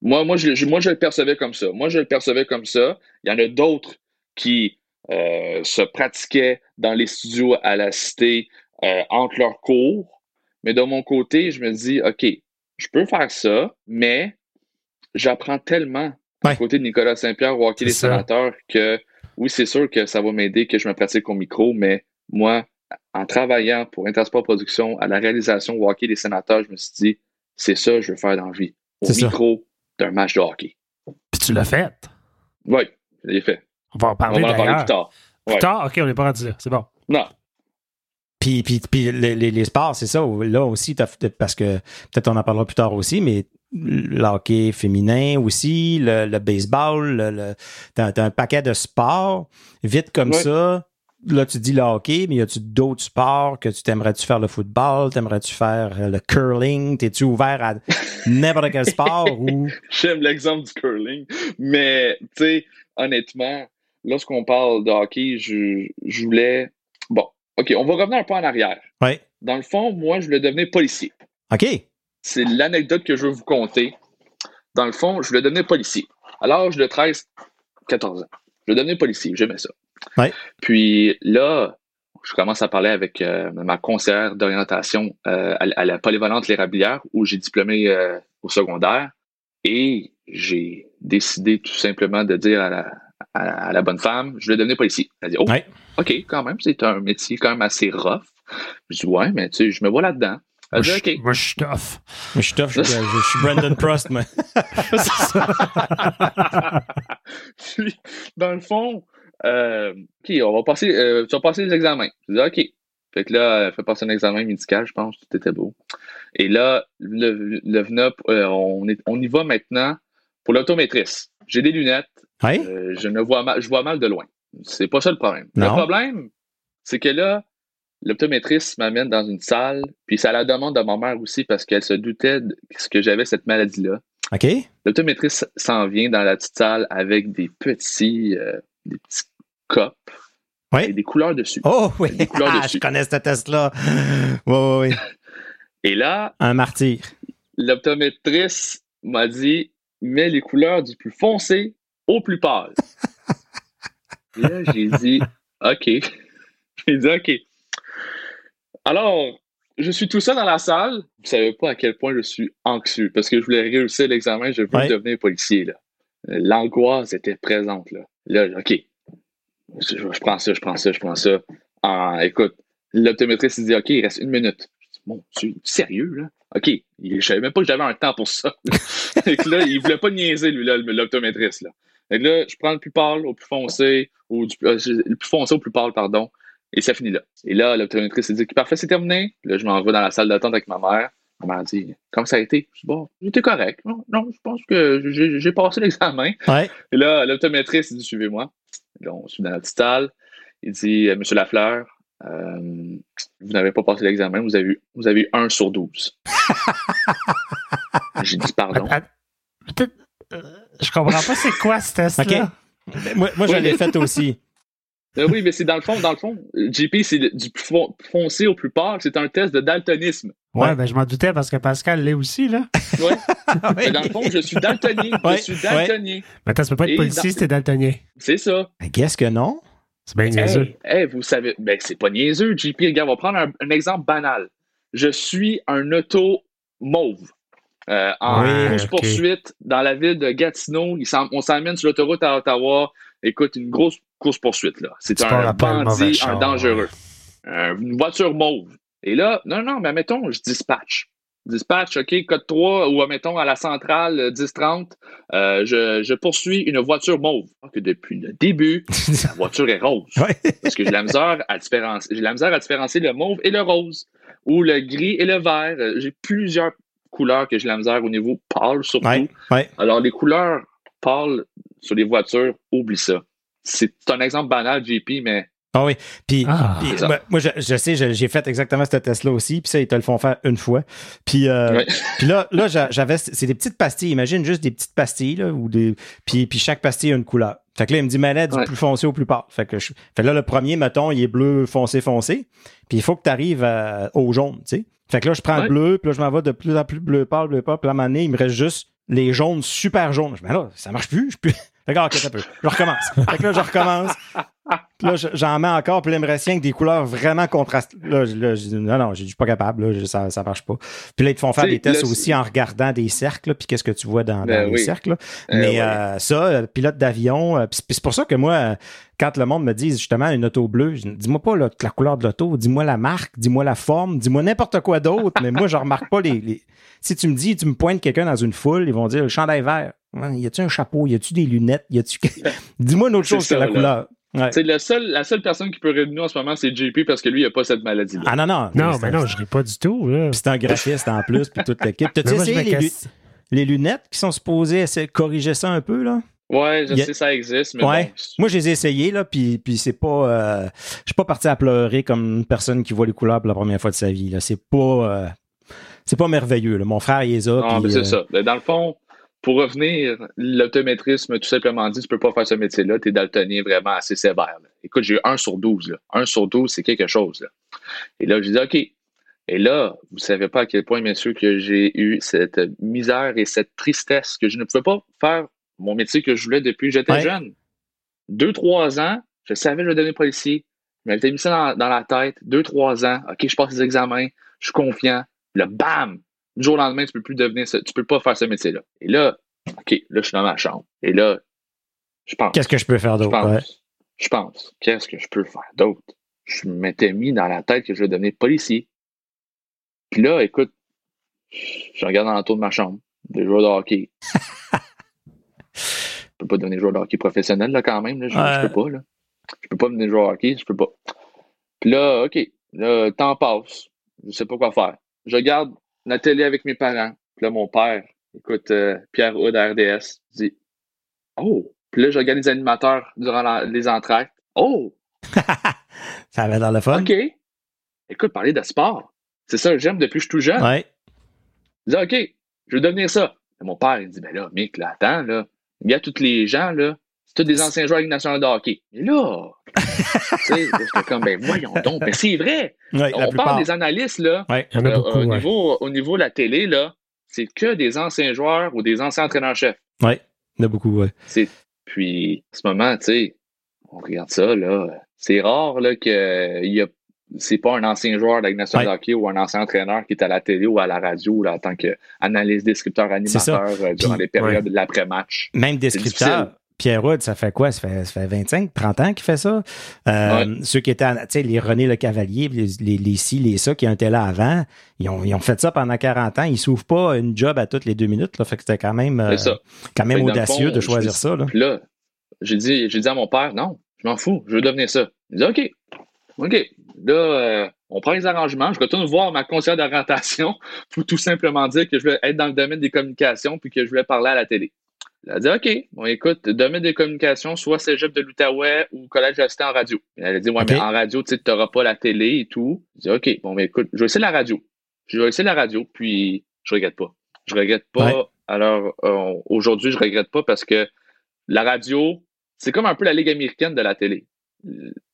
Moi, moi, je, moi, je le percevais comme ça. Moi, je le percevais comme ça. Il y en a d'autres qui euh, se pratiquaient dans les studios à la cité euh, entre leurs cours. Mais de mon côté, je me dis, OK, je peux faire ça, mais j'apprends tellement ouais. à côté de Nicolas Saint-Pierre ou hockey des sénateurs que oui, c'est sûr que ça va m'aider que je me pratique au micro, mais moi, en travaillant pour Intersport Production à la réalisation au hockey des sénateurs, je me suis dit, c'est ça que je veux faire dans la vie. Au micro d'un match de hockey. Puis tu l'as fait? Oui, je l'ai fait. On va en parler, on va en parler plus tard. Plus ouais. tard? OK, on n'est pas rendu là. C'est bon. Non. Puis, puis, puis les, les, les, sports, c'est ça. Là aussi, parce que peut-être on en parlera plus tard aussi, mais le hockey féminin aussi, le, le baseball, le, le t'as, t'as un paquet de sports. Vite comme Ouais. ça, là, tu dis le hockey, mais y a-tu d'autres sports que tu t'aimerais-tu faire le football? T'aimerais-tu faire euh, le curling? T'es-tu ouvert à n'importe quel sport ou? J'aime l'exemple du curling, mais tu sais, honnêtement, lorsqu'on parle de hockey, je, je voulais. Bon, OK, on va revenir un peu en arrière. Oui. Dans le fond, moi, je voulais devenir policier. OK. C'est l'anecdote que je veux vous conter. Dans le fond, je voulais devenir policier. À l'âge de 13, 14 ans. Je devenir policier, j'aimais ça. Ouais. Puis là, je commence à parler avec euh, ma conseillère d'orientation euh, à, à, la polyvalente L'Érablière, où j'ai diplômé euh, au secondaire. Et j'ai décidé tout simplement de dire à la, à, à la bonne femme, je vais devenir policier. Elle dit, oh, ouais. OK, quand même, c'est un métier quand même assez rough. Je dis, ouais, mais tu sais, je me vois là-dedans. Elle Moi, dit, je- OK. moi, je suis tough. Je suis tough, je, je- je suis Brandon Prost. Puis, dans le fond, euh, OK, on va passer, euh, tu vas passer les examens. Je dis, OK. Fait que là, elle fait passer un examen médical, je pense, tout était beau. Et là, le, le VNOP, euh, on, est, on y va maintenant pour l'autométrice. J'ai des lunettes, Oui? euh, je ne vois mal, je vois mal de loin. C'est pas ça le problème. Le problème, c'est que là, l'optométriste m'amène dans une salle, puis c'est à la demande de ma mère aussi parce qu'elle se doutait de ce que j'avais cette maladie-là. OK. L'optométriste s'en vient dans la petite salle avec des petits, euh, des petits copes Oui. et des couleurs dessus. Oh, oui. Des couleurs Ah, dessus. je connais ce test-là. Oui, oui, oui. Et là, Un martyr. l'optométriste m'a dit mets les couleurs du plus foncé au plus pâle. Et là, j'ai dit OK. J'ai dit OK. Alors, je suis tout seul dans la salle. Vous savez pas à quel point je suis anxieux parce que je voulais réussir l'examen, je veux Ouais. devenir policier. L'angoisse était présente. Là, là OK. Je, je prends ça, je prends ça, je prends ça. Ah, écoute, l'optométriste il dit OK, il reste une minute. Je dis, Mon Dieu, sérieux, là? OK. Je savais même pas que j'avais un temps pour ça. Fait que là, il voulait pas niaiser, lui, là, l'optométriste. Là. Fait que là, je prends le plus pâle au plus foncé, du, euh, le plus foncé au plus pâle, pardon, et ça finit là. Et là, l'optométriste il dit parfait, c'est terminé. Là, je m'en vais dans la salle d'attente avec ma mère. Ma mère dit Comment ça a été? Je dis Bon, j'étais correct. Non, non, je pense que j'ai passé l'examen. Ouais. Et là, l'optométriste dit Suivez-moi. Là, on suit dans la petite salle. Il dit euh, Monsieur Lafleur, euh, vous n'avez pas passé l'examen, vous avez eu, vous avez eu 1 sur 12. J'ai dit Pardon. Euh, je comprends pas c'est quoi ce test-là. OK. Moi, moi je l'ai fait aussi. Euh, oui, mais c'est dans le fond, dans le fond, JP, c'est du plus fon- foncé au plus pâle. C'est un test de daltonisme. Ouais, Ouais. ben je m'en doutais parce que Pascal l'est aussi, là. Ouais. Ah Mais dans le fond, je suis daltonien. Ouais, Je suis daltonien. Mais attends, tu peux pas être Et policier dans- si t'es daltonien. C'est ça. Qu'est-ce que non? C'est bien niaiseux. Hey, hey, vous savez, ben, c'est pas niaiseux, JP. Regarde, on va prendre un, un exemple banal. Je suis un auto mauve. Euh, en course-poursuite dans la ville de Gatineau. Il on s'emmène sur l'autoroute à Ottawa. Écoute, une grosse course-poursuite. là. C'est un bandit, un dangereux. Euh, une voiture mauve. Et là, non, non, mais admettons, je dispatch. Dispatch, OK, code 3, ou admettons à la centrale euh, 1030, euh, je, je poursuis une voiture mauve. Que depuis le début, la voiture est rose. Ouais. Parce que j'ai la misère à différencier, j'ai la misère à différencier le mauve et le rose, ou le gris et le vert. Euh, J'ai plusieurs couleurs que j'ai la misère au niveau pâle surtout. Ouais. Ouais. Alors les couleurs pâles sur les voitures, oublie ça. C'est un exemple banal, JP, mais Ah oui. Puis, Ah. puis, moi, moi, je, je sais, j'ai fait exactement ce test-là aussi. Puis ça, ils te le font faire une fois. Puis, euh, Ouais. puis là, là j'a- j'avais, c'est des petites pastilles. Imagine juste des petites pastilles, là, ou des, puis, puis chaque pastille a une couleur. Fait que là, il me dit, mais là, du Ouais. plus foncé au plus pâle. Fait que, je, fait que là, le premier, mettons, il est bleu, foncé, foncé. Puis il faut que tu arrives au jaune, tu sais. Fait que là, je prends Ouais. le bleu, puis là, je m'en vais de plus en plus bleu pâle, bleu pâle. Puis là, à un moment donné, il me reste juste les jaunes super jaunes. Je dis, mais là, ça marche plus. Je peux... Fait que, ah, ok, ça peut. Je recommence. Fait que là, je recommence. Puis là, je- j'en mets encore, puis là, il me reste rien que des couleurs vraiment contrastées. Là, je- là, je dis, non, non, je suis pas capable, là, ça, ça marche pas. Puis là, ils te font faire des tests aussi en regardant des cercles, puis qu'est-ce que tu vois dans, Ben dans les cercles. là. Euh, Mais ouais. euh, ça, euh, pilote d'avion, euh, puis c'est- pour ça que moi, quand le monde me dit justement une auto bleue, dis-moi pas là, la couleur de l'auto, dis-moi la marque, dis-moi la forme, dis-moi n'importe quoi d'autre, mais moi, je remarque pas les, les- Si tu me dis, tu me pointes quelqu'un dans une foule, ils vont dire le chandail vert. Y a-tu un chapeau? Y a-tu des lunettes? Y a-tu. dis-moi une autre C'est chose que la là. couleur. Ouais. c'est le seul, la seule personne qui peut rire de nous en ce moment, c'est JP parce que lui, il n'a pas cette maladie-là. Ah non, non. Non, mais non, je ris pas du tout. Là. Puis c'est un graphiste en plus, puis toute l'équipe. T'as-tu essayé les, lu- casse- les lunettes qui sont supposées essayer de corriger ça un peu, là? Ouais, je a- sais, ça existe, mais Ouais. bon. Moi, je les ai essayés, là, puis, puis c'est pas... euh, je suis pas parti à pleurer comme une personne qui voit les couleurs pour la première fois de sa vie, là. C'est pas... euh, c'est pas merveilleux, là. Mon frère, il les a, Ah, puis, mais c'est euh, ça. Ben, Dans le fond, pour revenir, l'optométrisme, tout simplement dit, tu peux pas faire ce métier-là, tu es daltonien vraiment assez sévère. là. Écoute, j'ai eu 1 sur 12. Là. 1 sur 12, c'est quelque chose. Là. Et là, j'ai dit, OK. Et là, vous savez pas à quel point, messieurs, que j'ai eu cette misère et cette tristesse que je ne pouvais pas faire mon métier que je voulais depuis que j'étais Ouais. jeune. Deux, trois ans, je savais que je devenir policier. Je m'étais mis ça dans, dans la tête. Deux, trois ans, OK, je passe les examens, je suis confiant. Le bam! Du jour au lendemain, tu peux plus devenir ce- tu peux pas faire ce métier-là. Et là, OK, là, je suis dans ma chambre. Et là, je pense. Qu'est-ce que je peux faire Je d'autre? pense. Ouais. Je pense. Qu'est-ce que je peux faire d'autre? Je m'étais mis dans la tête que je vais devenir policier. Puis là, écoute, je regarde dans l'entour de ma chambre, des joueurs de hockey. je peux pas devenir joueur de hockey professionnel, là, quand même. Là. Je, je peux pas, là. Je peux pas devenir joueur de hockey, je peux pas. Puis là, OK, le temps passe. Je sais pas quoi faire. Je regarde la télé avec mes parents. Puis là, mon père, écoute, euh, Pierre Houd à RDS, dit Oh! Puis là, je regarde les animateurs durant la- les entractes. Oh! Ça avait dans le fun. OK. Écoute, parler de sport. C'est ça que j'aime depuis que je suis tout jeune. Ouais. Je dis, OK, je veux devenir ça. Et mon père, il dit, ben là, Mick, là, attends, là. Il y a tous les gens, là. C'est tous des anciens joueurs de Ligue nationale de hockey. Et là, tu sais, là, j'étais comme, ben voyons donc. Ben c'est vrai. Ouais, On parle des analystes, là. Ouais. Il y en a Euh, beaucoup. au, ouais. niveau, au niveau de la télé, là, c'est que des anciens joueurs ou des anciens entraîneurs-chefs. Ouais. Il y en a beaucoup, ouais. C'est- Puis, en ce moment, tu sais, on regarde ça, là. C'est rare, là, que il y a. C'est pas un ancien joueur de Ligue nationale de hockey ou un ancien entraîneur qui est à la télé ou à la radio là, en tant qu'analyste, descripteur, animateur euh, durant Puis- les périodes de l'après-match. Même descripteur. Pierre Hood, ça fait quoi? Ça fait, ça fait 25, 30 ans qu'il fait ça. Euh, Ceux qui étaient, en- tu sais, les René Le Cavalier, les, les, les ci, les ça, qui étaient là avant, ils ont, ils ont fait ça pendant 40 ans. Ils s'ouvrent pas une job à toutes les deux minutes. Là, fait que c'était quand même, euh, quand même audacieux fond, de choisir ça. Là. Là, j'ai dit, à mon père, non, je m'en fous, je veux devenir ça. Il dit, OK, OK. Là, euh, on prend les arrangements. Je retourne voir ma conseillère d'orientation pour tout simplement dire que je voulais être dans le domaine des communications puis que je voulais parler à la télé. Elle a dit, OK, bon, écoute, domaine des communications, soit cégep de l'Outaouais ou collège assistant en radio. Elle a dit, ouais, mais en radio, tu n'auras pas la télé et tout. Je dis, OK, bon, mais écoute, je vais essayer la radio. Je vais essayer la radio, puis je regrette pas. Je regrette pas. Ouais. Alors, euh, aujourd'hui, je regrette pas parce que la radio, c'est comme un peu la Ligue américaine de la télé.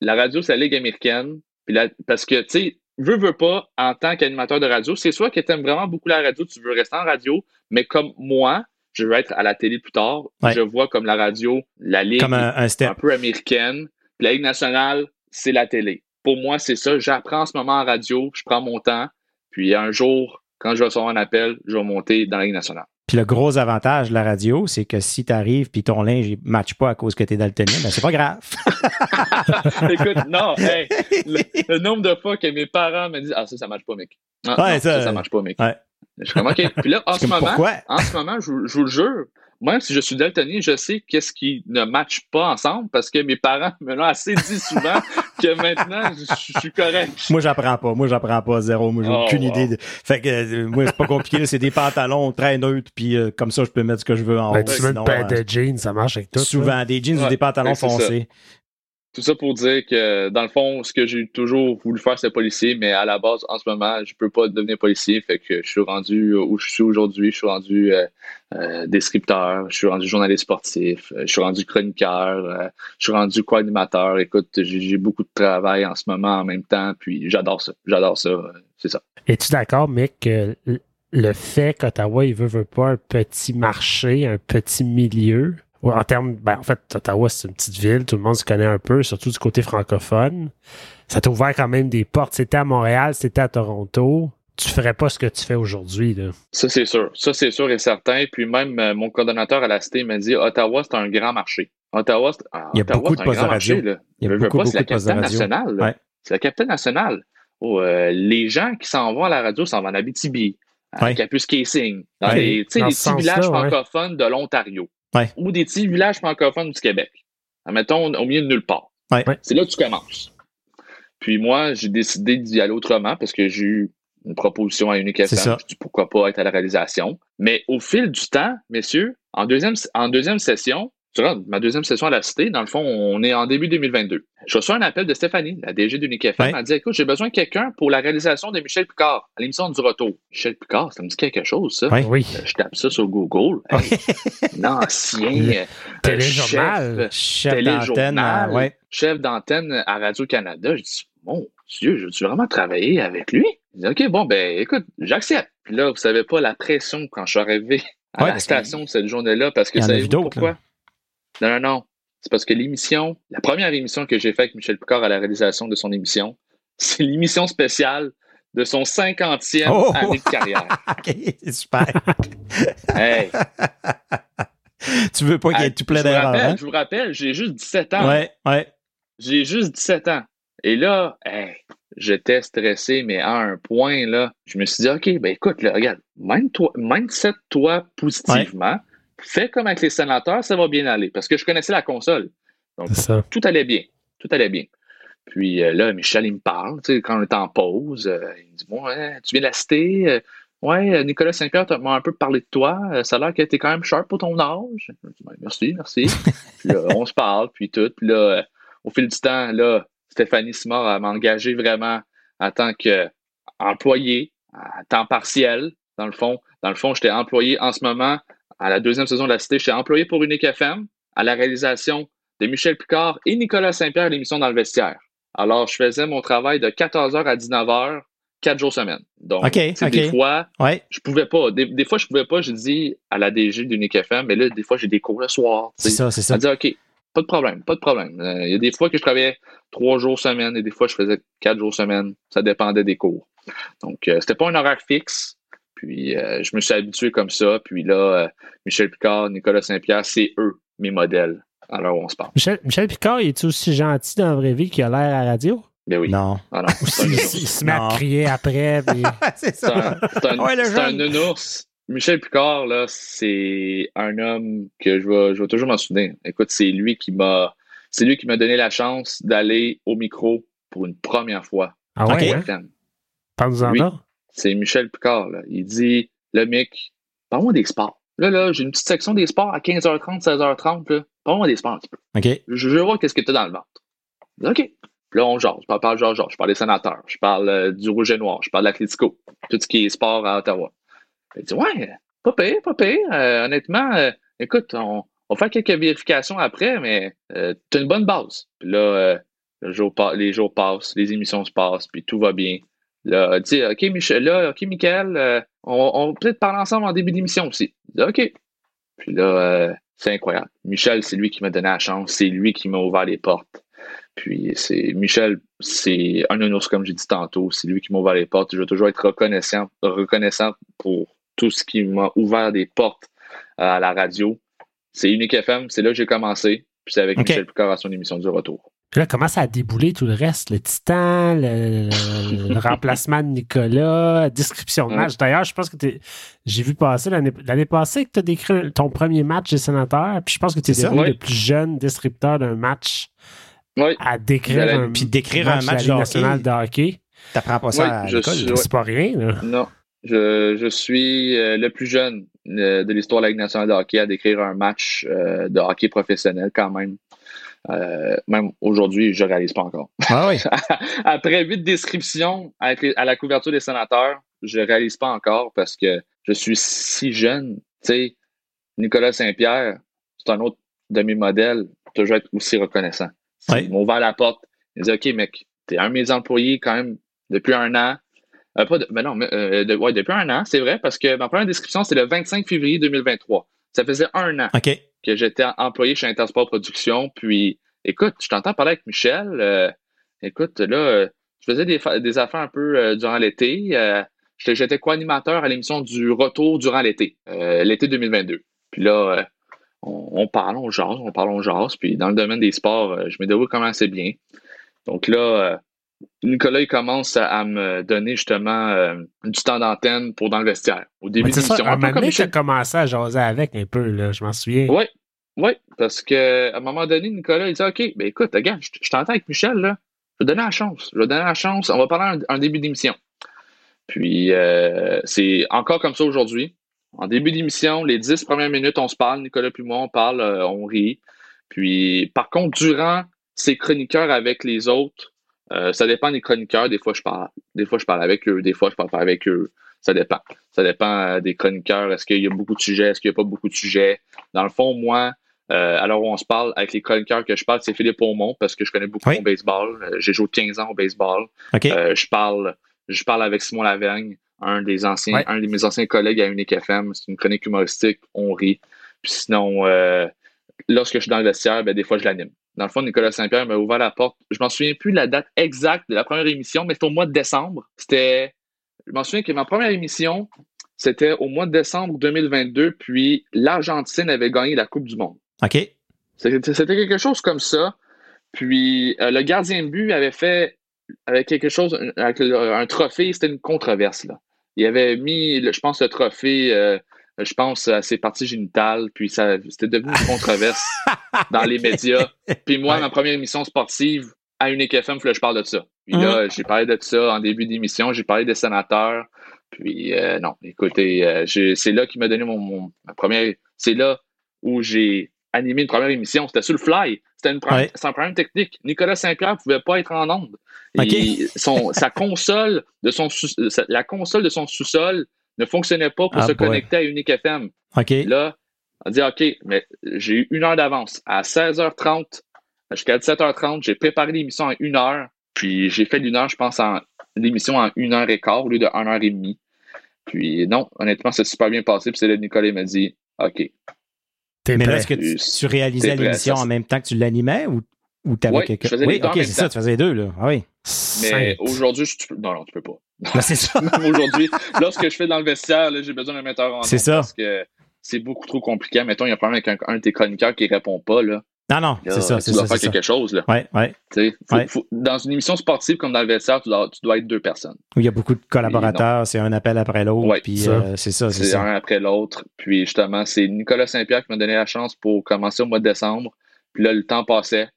La radio, c'est la Ligue américaine. Puis la- parce que, tu sais, veux, veux pas, en tant qu'animateur de radio, c'est soit que tu aimes vraiment beaucoup la radio, tu veux rester en radio, mais comme moi, je veux être à la télé plus tard. Ouais. Je vois comme la radio, la Ligue Comme un, un un step. peu américaine. La Ligue nationale, c'est la télé. Pour moi, c'est ça. J'apprends en ce moment en radio, je prends mon temps. Puis un jour, quand je vais recevoir un appel, je vais monter dans la Ligue nationale. Puis le gros avantage de la radio, c'est que si tu arrives puis ton linge ne matche pas à cause que tu es daltonien, ben c'est pas grave. Écoute, non, hey, le, le nombre de fois que mes parents me disent Ah, ça, ça marche pas, mec. Ah, Ouais, non, ça- ça, ça marche pas, mec. Ouais. Je suis comme OK. Puis là, en ce moment, pourquoi? en ce moment, je, vous- je vous le jure, même si je suis daltonien, je sais qu'est-ce qui ne matche pas ensemble parce que mes parents me l'ont assez dit souvent que maintenant, je, je suis correct. Moi, j'apprends pas. Moi, j'apprends pas zéro. Moi, j'ai Oh, aucune wow. idée. De... Fait que euh, moi, c'est pas compliqué. C'est des pantalons très neutres, puis euh, comme ça, je peux mettre ce que je veux en Ben, haut. tu veux une paire euh, de jeans, ça marche avec tout. souvent des jeans ou des pantalons foncés. Tout ça pour dire que, dans le fond, ce que j'ai toujours voulu faire, c'est policier, mais à la base, en ce moment, je peux pas devenir policier. Fait que je suis rendu où je suis aujourd'hui. Je suis rendu euh, euh, descripteur, je suis rendu journaliste sportif, euh, je suis rendu chroniqueur, je suis rendu co-animateur. Écoute, j'ai beaucoup de travail en ce moment en même temps, puis j'adore ça. J'adore ça. C'est ça. Es-tu d'accord, Mick, que le fait qu'Ottawa, il veut pas un petit marché, un petit milieu, en termes, ben, en fait, Ottawa, c'est une petite ville, tout le monde se connaît un peu, surtout du côté francophone. Ça t'a ouvert quand même des portes. C'était à Montréal, c'était à Toronto. Tu ferais pas ce que tu fais aujourd'hui, là. Ça, c'est sûr. Ça, c'est sûr et certain. Puis même euh, mon coordonnateur à la cité m'a dit Ottawa, c'est un grand marché. Ottawa, c'est ah, Il y a Ottawa, beaucoup de c'est un grand radio. marché, là. Il y a Veux, veux beaucoup, pas, beaucoup c'est la capitale radio. nationale. Ouais. C'est la capitale nationale. Oh, euh, les gens qui s'en vont à la radio s'en vont en Abitibi, à Ouais. Capus Casing, dans Ouais. les, tu sais, Dans les petits villages francophones de l'Ontario. Ouais. Ou des petits villages francophones du Québec. Mettons, au milieu de nulle part. Ouais. C'est là que tu commences. Puis moi, j'ai décidé d'y aller autrement parce que j'ai eu une proposition à Unique C'est FM. Je dis pourquoi pas être à la réalisation. Mais au fil du temps, messieurs, en deuxième, en deuxième session, durant ma deuxième session à la Cité, dans le fond, on est en début 2022. Je reçois un appel de Stéphanie, la DG d'Unique FM. Ouais. Elle dit Écoute, j'ai besoin de quelqu'un pour la réalisation de Michel Picard à l'émission du retour. Michel Picard, ça me dit quelque chose, ça. Ouais. Oui. Euh, Je tape ça sur Google. Hey, L'ancien euh, Téléjournal. chef, Chef Téléjournal. d'antenne, ouais. chef d'antenne à Radio-Canada. Je dis, mon Dieu, je veux vraiment travailler avec lui? Il dit, OK, bon, ben, écoute, j'accepte. Puis là, vous savez pas la pression quand je suis arrivé à Ouais, la station cette journée-là, parce que y en Non, non, non. C'est parce que l'émission, la première émission que j'ai faite avec Michel Picard à la réalisation de son émission, c'est l'émission spéciale de son 50e Oh! année de carrière. OK, super. Hey, tu veux pas qu'il y ait tout plein d'erreurs, hein? je vous rappelle, j'ai juste 17 ans. Ouais, ouais. J'ai juste 17 ans. Et là, hey, j'étais stressé, mais à un point, là, je me suis dit, OK, ben écoute, là, regarde, mindset-toi toi positivement. Fais comme avec les sénateurs, ça va bien aller. Parce que je connaissais la console. Donc, tout allait bien. Tout allait bien. Puis euh, là, Michel, il me parle, tu sais, quand on est en pause, euh, il me dit Bon, tu viens de la cité, euh, ouais, Nicolas Saint-Pierre m'a un peu parlé de toi, ça a l'air que t'es quand même sharp pour ton âge. Je dis, ben, merci, merci. puis là, on se parle, puis tout. Puis là, au fil du temps, là, Stéphanie Simard m'a engagé vraiment en tant qu'employé à temps partiel. Dans le fond, dans le fond, j'étais employé en ce moment, à la deuxième saison de la Cité, j'étais employé pour Unique FM, à la réalisation de Michel Picard et Nicolas Saint-Pierre, l'émission dans le vestiaire. Alors, je faisais mon travail de 14h à 19h, quatre jours semaine. Donc, des fois, ouais. je pouvais pas. Des, fois, je pouvais pas. Je dis à la DG d'Unique FM, mais là, des fois, j'ai des cours le soir. C'est ça, c'est ça. Elle dit, OK, pas de problème, pas de problème. Euh, il y a des fois que je travaillais trois jours semaine et des fois, je faisais quatre jours semaine. Ça dépendait des cours. Donc, euh, c'était pas un horaire fixe. Puis, euh, je me suis habitué comme ça. Puis là, Michel Picard, Nicolas Saint-Pierre, c'est eux, mes modèles. Alors, on se parle. Michel, Michel Picard, est aussi gentil dans la vraie vie qu'il a l'air à la radio? Ben oui. Non. Ah il, se met à crier après. c'est ça. C'est un, un, Michel Picard, là, c'est un homme que je vais, je vais toujours m'en souvenir. Écoute, c'est lui qui m'a c'est lui qui m'a donné la chance d'aller au micro pour une première fois. Ah ouais? Hein? Parle-nous-en oui, C'est Michel Picard, là. Il dit, le mec, parle-moi des sports. Là, là, j'ai une petite section des sports à 15h30, 16h30, là. Parle-moi des sports un petit peu. OK. Je, veux voir qu'est-ce que tu as dans le ventre. OK. là, on jase. Je parle, genre, genre. Je parle des sénateurs. Je parle euh, du rouge et noir. Je parle de l'Atlético. Tout ce qui est sport à Ottawa. Il dit, ouais, pas pire, pas pire. Euh, honnêtement, euh, écoute, on, va faire quelques vérifications après, mais euh, tu as une bonne base. Puis là, le jour, les jours passent, les émissions se passent, puis tout va bien. Là, dit, OK, Michel, là, OK, Michael, on, on peut peut-être parler ensemble en début d'émission aussi. Dit, OK. Puis là, c'est incroyable. Michel, c'est lui qui m'a donné la chance, c'est lui qui m'a ouvert les portes. Puis c'est Michel, c'est un ours, comme j'ai dit tantôt, c'est lui qui m'a ouvert les portes. Je veux toujours être reconnaissant, reconnaissant pour tout ce qui m'a ouvert des portes à la radio. C'est Unique FM, c'est là que j'ai commencé. Puis c'est avec Michel Picard à son émission du retour. Puis là, comment ça a déboulé tout le reste? Le Titan, le, remplacement de Nicolas, la description de match. D'ailleurs, je pense que j'ai vu passer l'année passée que tu as décrit ton premier match des sénateurs. Puis je pense que tu es devenu le plus jeune descripteur d'un match à décrire un, puis décrire un match, national de hockey. T'apprends pas ça à l'école. C'est pas rien. Là. Non. Je, suis euh, le plus jeune euh, de l'histoire de la Ligue nationale de hockey à décrire un match euh, de hockey professionnel quand même. Même aujourd'hui, je ne réalise pas encore. Ah oui. Après huit descriptions à, la couverture des sénateurs, je ne réalise pas encore parce que je suis si jeune. Tu sais, Nicolas Saint-Pierre, c'est un autre de mes modèles. Toujours être aussi reconnaissant. Ils m'ont ouvert la porte. Ils dit OK, mec, tu es un de mes employés quand même depuis un an. Euh, pas mais non, euh, depuis un an, c'est vrai, parce que ma première description, c'était le 25 février 2023. Ça faisait un an que j'étais employé chez Intersport Production. Puis, écoute, je t'entends parler avec Michel. Euh, écoute, là, je faisais des, affaires un peu durant l'été. j'étais co-animateur à l'émission du Retour durant l'été, l'été 2022. Puis là, on, parle, on jase, on parle, on jase. Puis dans le domaine des sports, je me débrouille quand même assez bien. Donc là, Nicolas, il commence à, me donner justement euh, du temps d'antenne pour dans le vestiaire. Au début de l'émission. Un peu comme j'ai commencé à jaser avec un peu, là, je m'en souviens. Oui, oui, parce qu'à un moment donné, Nicolas, il dit OK, ben écoute, regarde, je, t'entends avec Michel, là. Je vais donner la chance. Je vais donner la chance. On va parler en, début d'émission. Puis, euh, c'est encore comme ça aujourd'hui. En début d'émission, les dix premières minutes, on se parle, Nicolas puis moi, on parle, euh, on rit. Puis, par contre, durant ces chroniqueurs avec les autres, euh, ça dépend des chroniqueurs. Des fois, je parle, des fois, je parle avec eux. Des fois, je parle pas avec eux. Ça dépend. Ça dépend euh, des chroniqueurs. Est-ce qu'il y a beaucoup de sujets? Est-ce qu'il n'y a pas beaucoup de sujets? Dans le fond, moi, euh, alors on se parle avec les chroniqueurs que je parle, c'est Philippe Aumont parce que je connais beaucoup au baseball. J'ai joué 15 ans au baseball. je parle, je parle avec Simon Lavergne, un des anciens, un de mes anciens collègues à Unique FM. C'est une chronique humoristique. On rit. Puis sinon, lorsque je suis dans le vestiaire, ben, des fois, je l'anime. Dans le fond, Nicolas Saint-Pierre m'a ouvert la porte. Je m'en souviens plus de la date exacte de la première émission, mais c'était au mois de décembre. C'était. Je m'en souviens que ma première émission, c'était au mois de décembre 2022, puis l'Argentine avait gagné la Coupe du Monde. OK. C'était quelque chose comme ça. Puis euh, le gardien de but avait fait avec quelque chose, avec un trophée, c'était une controverse. Là. Il avait mis, je pense, le trophée, euh, je pense, à ses parties génitales, puis ça, c'était devenu une controverse dans les médias. Puis moi, ma première émission sportive à Unique FM, je parle de ça. Puis là, mm-hmm. j'ai parlé de ça en début d'émission, j'ai parlé des sénateurs. Puis euh, non, écoutez, euh, c'est là qui m'a donné mon, ma première. C'est là où j'ai animé une première émission. C'était sur le fly. C'était une un problème technique. Nicolas Saint-Pierre ne pouvait pas être en onde. Son, sa console de son la console de son sous-sol ne fonctionnait pas pour ah, se connecter à Unique FM. Là, on a dit OK, mais j'ai eu une heure d'avance. À 16h30 jusqu'à 17h30, j'ai préparé l'émission en une heure. Puis j'ai fait une heure, je pense, en l'émission en une heure et quart au lieu de une heure et demie. Puis non, honnêtement, c'est super bien passé. Puis c'est là que Nicolas m'a dit OK, mais est-ce que tu, réalisais l'émission en même temps que tu l'animais ou, ou tu avais quelqu'un? Oui, ok, c'est ça, tu faisais les deux, là. Ah oui. Mais aujourd'hui, tu Non, non, tu peux pas. Ben, c'est ça. aujourd'hui, lorsque je fais dans le vestiaire, j'ai besoin d'un metteur en C'est ça. Parce que c'est beaucoup trop compliqué. Mettons, il y a un problème avec un, de tes chroniqueurs qui répond pas, là. Non, non, c'est ça. Tu dois faire quelque chose. Là. Ouais, ouais. dans une émission sportive comme dans le vestiaire, tu dois, être deux personnes. il y a beaucoup de collaborateurs, c'est un appel après l'autre. puis euh, c'est ça. C'est un après l'autre. Puis justement, c'est Nicolas Saint-Pierre qui m'a donné la chance pour commencer au mois de décembre. Puis là, le temps passait.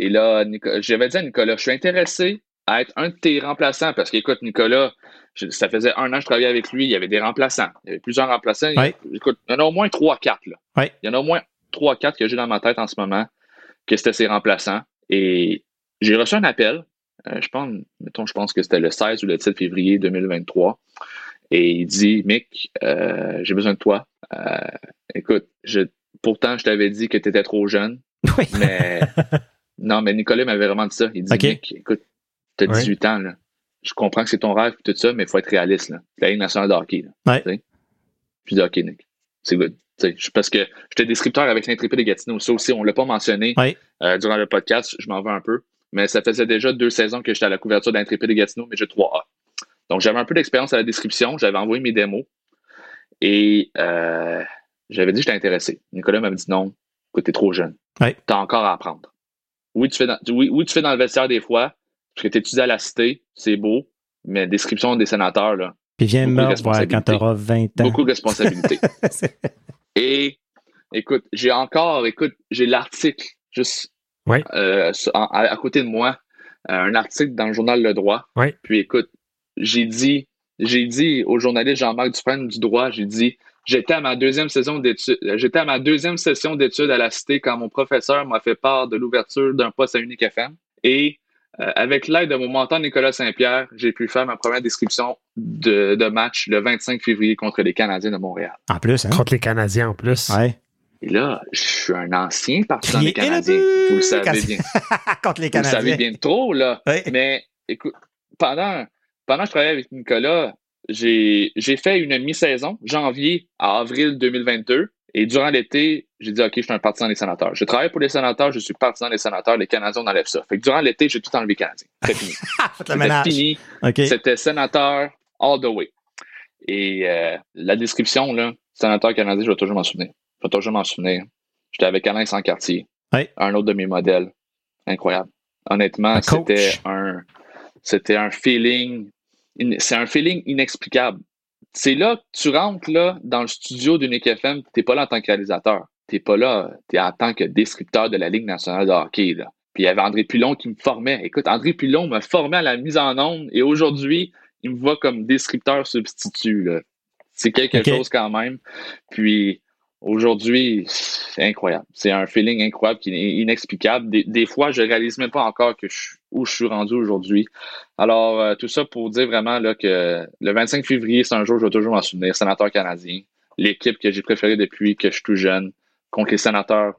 Et là, j'avais dit à Nicolas, je suis intéressé à être un de tes remplaçants parce qu'écoute, Nicolas, ça faisait un an que je travaillais avec lui, il y avait des remplaçants. Il y avait plusieurs remplaçants. Écoute, il y en a au moins trois, quatre. Là. Il y en a au moins 3-4 que j'ai dans ma tête en ce moment, que c'était ses remplaçants. Et j'ai reçu un appel, euh, je pense, mettons, je pense que c'était le 16 ou le 17 février 2023. Et il dit, Mick, euh, j'ai besoin de toi. Euh, écoute, je, pourtant, je t'avais dit que tu étais trop jeune. Oui. Mais non, mais Nicolas m'avait vraiment dit ça. Il dit, Mick, écoute, tu as 18 ans. Là. Je comprends que c'est ton rêve et tout ça, mais il faut être réaliste. Là. La Ligue nationale de hockey. Là, ouais. Puis de hockey, Nick. C'est good parce que j'étais descripteur avec l'intrépide de Gatineau. Ça aussi, on ne l'a pas mentionné euh, durant le podcast. Je m'en veux un peu. Mais ça faisait déjà deux saisons que j'étais à la couverture d'intrépide de Gatineau, mais j'ai 3A. Donc, j'avais un peu d'expérience à la description. J'avais envoyé mes démos. Et euh, j'avais dit que j'étais intéressé. Nicolas m'avait dit non, écoute, t'es trop jeune. Tu as encore à apprendre. Oui tu, fais dans, oui, tu fais dans le vestiaire des fois, parce que tu étudies à la cité, c'est beau, mais description des sénateurs, là. Puis viens me voir quand tu auras 20 ans. Beaucoup de responsabilités. Et écoute, j'ai encore, écoute, j'ai l'article juste euh, à, côté de moi, euh, un article dans le journal Le Droit. Puis écoute, j'ai dit, j'ai dit au journaliste Jean-Marc Dufresne du droit, j'ai dit, j'étais à ma deuxième saison d'études, j'étais à ma deuxième session d'études à la Cité quand mon professeur m'a fait part de l'ouverture d'un poste à Unique FM. Et euh, avec l'aide de mon mentor Nicolas Saint-Pierre, j'ai pu faire ma première description de, match le 25 février contre les Canadiens de Montréal. En plus, hein? Contre les Canadiens en plus. Ouais. Et là, je suis un ancien partisan des Canadiens. Vous le savez bien. contre les Canadiens. Vous le savez bien trop, là. Mais écoute, pendant, pendant que je travaillais avec Nicolas, j'ai fait une mi-saison, janvier à avril 2022. Et durant l'été, j'ai dit, OK, je suis un partisan des sénateurs. Je travaille pour les sénateurs, je suis partisan des sénateurs, les Canadiens, on enlève ça. Fait que durant l'été, j'ai tout enlevé Canadien. C'est fini. C'était fini. C'était sénateur all the way. Et euh, la description, là, sénateur canadien, je vais toujours m'en souvenir. Je vais toujours m'en souvenir. J'étais avec Alain Sancartier, un autre de mes modèles. Incroyable. Honnêtement, c'était un, c'était un feeling, c'est un feeling inexplicable c'est là que tu rentres là, dans le studio d'Unique FM, tu n'es pas là en tant que réalisateur. Tu n'es pas là, tu es en tant que descripteur de la Ligue nationale de hockey. Là. Puis il y avait André Pilon qui me formait. Écoute, André Pilon me formait à la mise en onde et aujourd'hui, il me voit comme descripteur substitut. C'est quelque chose quand même. Puis aujourd'hui, c'est incroyable. C'est un feeling incroyable qui est inexplicable. Des, fois, je réalise même pas encore que je, où je suis rendu aujourd'hui. Alors, euh, tout ça pour dire vraiment là, que le 25 février, c'est un jour, je vais toujours m'en souvenir. Sénateur canadien, l'équipe que j'ai préférée depuis que je suis tout jeune, contre les sénateurs,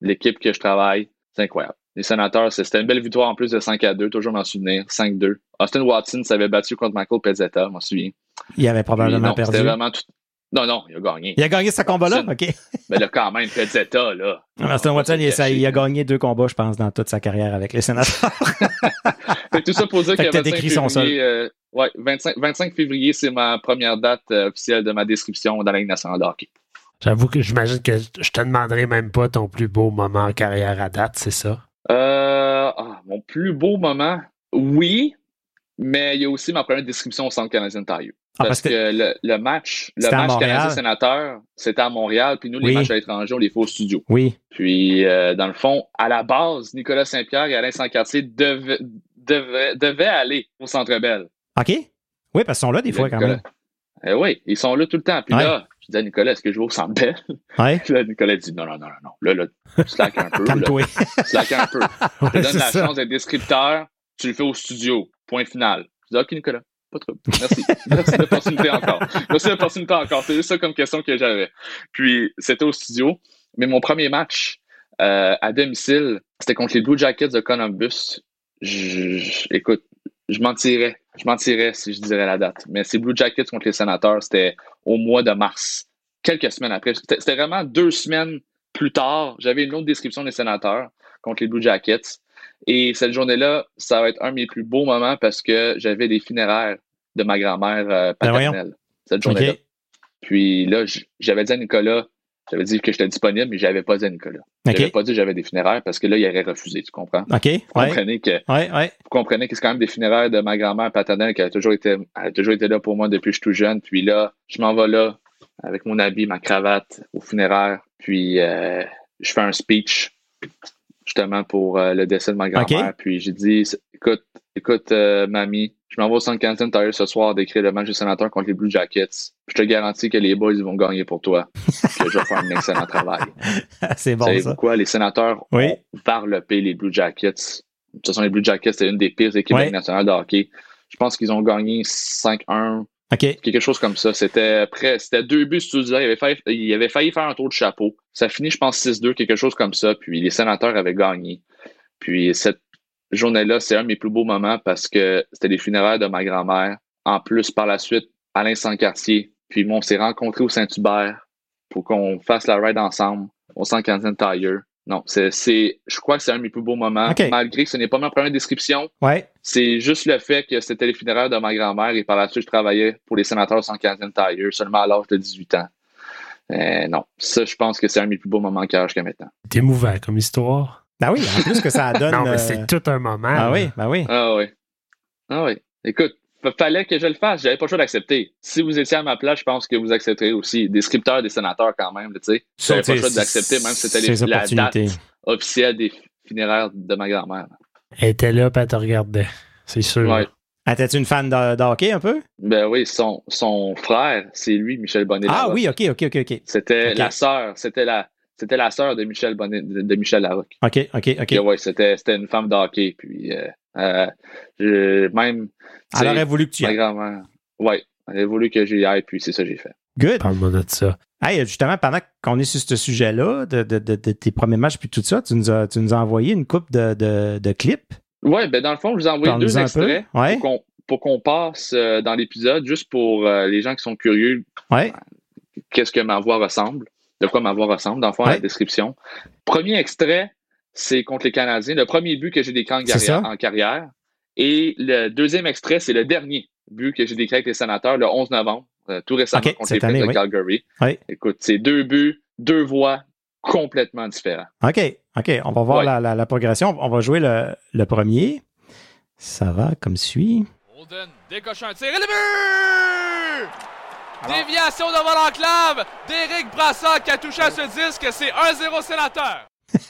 l'équipe que je travaille, c'est incroyable. Les sénateurs, c'était une belle victoire en plus de 5 à 2, toujours m'en souvenir. 5-2. Austin Watson s'avait battu contre Michael Pezzetta, je m'en souviens. Il avait probablement perdu. C'était vraiment tout, non, non, il a gagné. Il a gagné ce combat-là? OK. Mais là, quand même, Pezzetta, là. Austin Watson, il, il, a gagné deux combats, je pense, dans toute sa carrière avec les sénateurs. tout ça pour dire que, 25 février, euh, ouais, 25, 25 février, c'est ma première date euh, officielle de ma description dans la Ligue nationale de hockey. J'avoue que j'imagine que je te demanderai même pas ton plus beau moment en carrière à date, c'est ça? Euh, ah, mon plus beau moment? Oui, mais il y a aussi ma première description au Centre canadien Tire. Ah, parce, parce que, le, le match, le match. Canadien-Sénateur, c'était à Montréal, puis nous, les Oui. matchs à l'étranger, on les fait au studio. Oui. Puis, euh, dans le fond, à la base, Nicolas Saint-Pierre et Alain Sancartier devaient, devaient, devaient aller au Centre Bell. OK. Oui, parce qu'ils sont là des fois quand même. Eh oui, ils sont là tout le temps. Puis Ouais. là, je dis à Nicolas, est-ce que je vais au Centre Bell? Ouais. Puis là, Nicolas dit, non, non, non, non, non. Là, là, slack un peu. Calme-toi. Slack un peu. Je Ouais, te donne c'est la ça. chance d'être descripteur, tu le fais au studio. Point final. Je dis, OK, Nicolas, pas. Merci. Merci de l'opportunité encore. Merci l'opportunité encore. C'est juste ça comme question que j'avais. Puis, c'était au studio. Mais mon premier match euh, à domicile, c'était contre les Blue Jackets de Columbus. Je- je- écoute, je mentirais. Je mentirais si je dirais la date. Mais c'est Blue Jackets contre les Sénateurs, c'était au mois de mars. Quelques semaines après. C'était vraiment deux semaines plus tard. J'avais une autre description des Sénateurs contre les Blue Jackets. Et cette journée-là, ça va être un de mes plus beaux moments parce que j'avais les funéraires de ma grand-mère euh, Ben paternelle. cette journée-là. Puis là, j'avais dit à Nicolas, j'avais dit que j'étais disponible, mais j'avais pas dit à Nicolas. J'avais pas dit que j'avais des funéraires parce que là, il aurait refusé, tu comprends? OK. Vous Ouais. comprenez que, Ouais, ouais. vous comprenez que c'est quand même des funéraires de ma grand-mère paternelle qui a toujours été, a toujours été là pour moi depuis que je suis tout jeune. Puis là, je m'en vais là avec mon habit, ma cravate au funéraire. Puis euh, je fais un speech justement pour euh, le décès de ma grand-mère. Puis j'ai dit, écoute, écoute, euh, mamie, je m'en vais au Canadian Tire ce soir d'écrire le match du sénateur contre les Blue Jackets. Je te garantis que les boys vont gagner pour toi. que je vais faire un excellent travail. C'est bon, Savez-vous quoi? Les sénateurs Oui. ont varlopé les Blue Jackets. De toute façon, les Blue Jackets, c'était une des pires équipes nationales de hockey. Je pense qu'ils ont gagné 5-1, OK. quelque chose comme ça. C'était près, c'était deux buts 10. Il avait failli, il avait failli faire un tour de chapeau. Ça finit, je pense, 6-2, quelque chose comme ça. Puis les sénateurs avaient gagné. Puis cette journée-là, c'est un de mes plus beaux moments parce que c'était les funérailles de ma grand-mère. En plus, par la suite, Alain Sancartier. Puis moi, on s'est rencontrés au Saint-Hubert pour qu'on fasse la ride ensemble au Canadian Tire. Non, c'est, c'est, je crois que c'est un de mes plus beaux moments. Malgré que ce n'est pas ma première description, Ouais. c'est juste le fait que c'était les funérailles de ma grand-mère et par la suite, je travaillais pour les sénateurs au Centre Canadian Tire seulement à l'âge de 18 ans. Euh, non, ça, je pense que c'est un de mes plus beaux moments carrière jusqu'à maintenant. C'est émouvant comme histoire. Ben oui, en plus que ça donne. non, mais euh, c'est tout un moment. Ah là. oui, ben oui. Ah oui. Ah oui. Écoute, fa- fallait que je le fasse. J'avais pas le choix d'accepter. Si vous étiez à ma place, je pense que vous accepterez aussi. Des scripteurs, des sénateurs quand même, tu sais. J'avais pas le choix d'accepter, même si c'était la date officielle des funéraires de ma grand-mère. Elle était là, puis elle te regardait. C'est sûr. Ouais. Ah, t'es-tu une fan de, de hockey un peu? Ben oui, son, son frère, c'est lui, Michel Bonnet. Ah oui, OK, OK, OK, OK. C'était la sœur, c'était la, c'était la sœur de Michel Bonnet, de, de Michel Larocque. OK, OK, OK. Ouais, c'était, c'était une femme de hockey. Puis euh, euh, je- même, tu Elle aurait voulu que tu y ailles. ouais, elle a voulu que j'y aille, puis c'est ça que j'ai fait. Good. Parle-moi de ça. Hey, justement, pendant qu'on est sur ce sujet-là, de, de, de, de tes premiers matchs puis tout ça, tu nous as, tu nous as envoyé une coupe de, de, de clips. Ouais, ben dans le fond, je vous ai envoyé deux extraits Ouais. pour qu'on, pour qu'on passe euh, dans l'épisode, juste pour euh, les gens qui sont curieux, Ouais. qu'est-ce que ma voix ressemble, de quoi ma voix ressemble, dans le fond, à Ouais. la description. Premier extrait, c'est contre les Canadiens, le premier but que j'ai décrit en carrière, en carrière. Et le deuxième extrait, c'est le dernier but que j'ai décrit avec les sénateurs le 11 novembre, euh, tout récemment contre cette les année, de oui. Calgary. Oui. Écoute, c'est deux buts, deux voix complètement différents. OK, OK. On va voir Ouais. la, la, la progression. On va jouer le, le premier. Ça va comme suit. Holden décoche un tir et le but! Déviation devant l'enclave d'Éric Brassard qui a touché à ce disque. C'est 1-0 sénateur.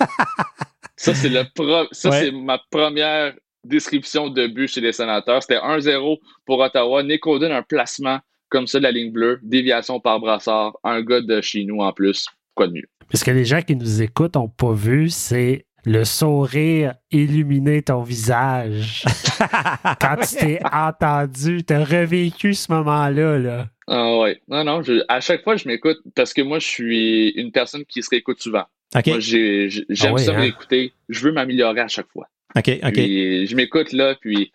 Ça, c'est le pro- ça, Ouais. c'est ma première description de but chez les sénateurs. C'était 1-0 pour Ottawa. Nick Holden, un placement comme ça de la ligne bleue, déviation par brassard, un gars de chez nous en plus. Quoi de mieux? Parce que les gens qui nous écoutent n'ont pas vu, c'est le sourire illuminer ton visage. Quand tu t'es entendu, tu as revécu ce moment-là. Là. Ah ouais. Non, non, je- à chaque fois, je m'écoute parce que moi, je suis une personne qui se réécoute souvent. OK, Moi, j'ai- j'ai- j'aime Ah ouais, ça hein? réécouter. Je veux m'améliorer à chaque fois. OK, OK. Puis, je m'écoute là, puis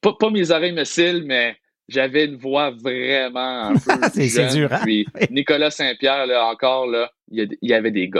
pas, pas mes oreilles me cillent, mais j'avais une voix vraiment un peu C'est- c'est jeune. dur, hein? Puis. Nicolas Saint-Pierre, là, encore, là, il y, a- il y avait des guts.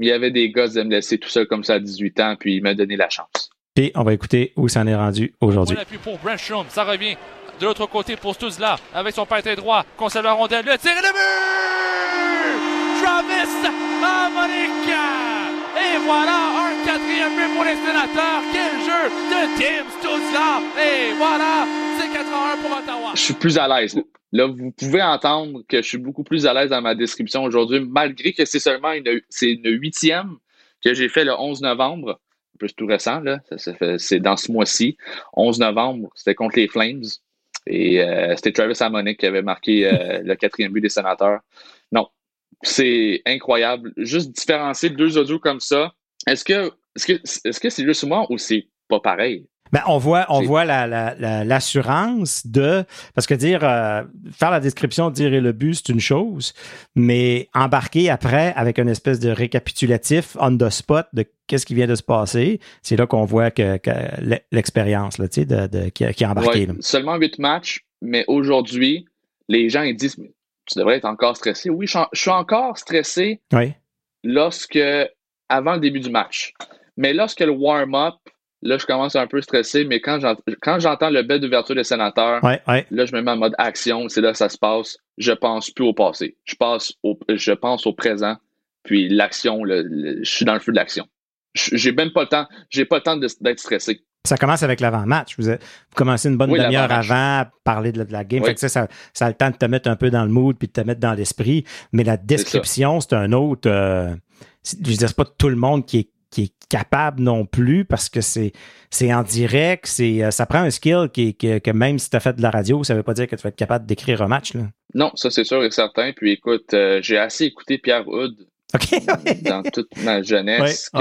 Il y avait des guts de me laisser tout seul comme ça à 18 ans, puis il m'a donné la chance. Puis on va écouter où ça en est rendu aujourd'hui. D'appui pour Brandstrom. Ça revient de l'autre côté pour Stuzla avec son patin droit. Conserve la rondelle. Le tir et le but! Travis Harmonica! Et voilà, un quatrième but pour les sénateurs. Quel jeu de Tim Stutzla. Et voilà, c'est 81 pour Ottawa. Je suis plus à l'aise. Là, vous pouvez entendre que je suis beaucoup plus à l'aise dans ma description aujourd'hui, malgré que c'est seulement une, huitième que j'ai fait le 11 novembre. Plus tout récent, là. c'est dans ce mois-ci. 11 novembre, c'était contre les Flames. Et euh, c'était Travis Harmonic qui avait marqué euh, le quatrième but des sénateurs. C'est incroyable. Juste différencier deux audios comme ça. Est-ce que est-ce que est-ce que c'est juste moi ou c'est pas pareil? Ben, on voit, on voit l'assurance la, de parce que dire euh, faire la description, dire le but, c'est une chose, mais embarquer après avec une espèce de récapitulatif on the spot de qu'est-ce qui vient de se passer, c'est là qu'on voit que, l'expérience de, de, qui, qui, embarqué. Seulement huit matchs, mais aujourd'hui, les gens ils disent tu devrais être encore stressé. Oui, je, suis encore stressé oui. lorsque avant le début du match. Mais lorsque le warm-up Là, je commence un peu stressé, mais quand j'entends le bel d'ouverture des sénateurs, là, je me mets en mode action, c'est là que ça se passe. Je pense plus au passé. Je, passe au, je pense au présent, puis l'action, je suis dans le feu de l'action. J'ai même pas le temps, j'ai pas le temps d'être stressé. Ça commence avec l'avant-match. Vous, commencez une bonne demi-heure avant à parler de la, game. ça, ça, a le temps de te mettre un peu dans le mood puis de te mettre dans l'esprit. Mais la description, c'est un autre. Euh, je veux dire, c'est pas tout le monde qui est qui est capable non plus parce que c'est en direct, c'est euh, ça prend un skill qui, que même si tu as fait de la radio, ça veut pas dire que tu vas être capable d'écrire un match là. Non, ça c'est sûr et certain. Puis écoute, euh, j'ai assez écouté Pierre Hood dans toute ma jeunesse que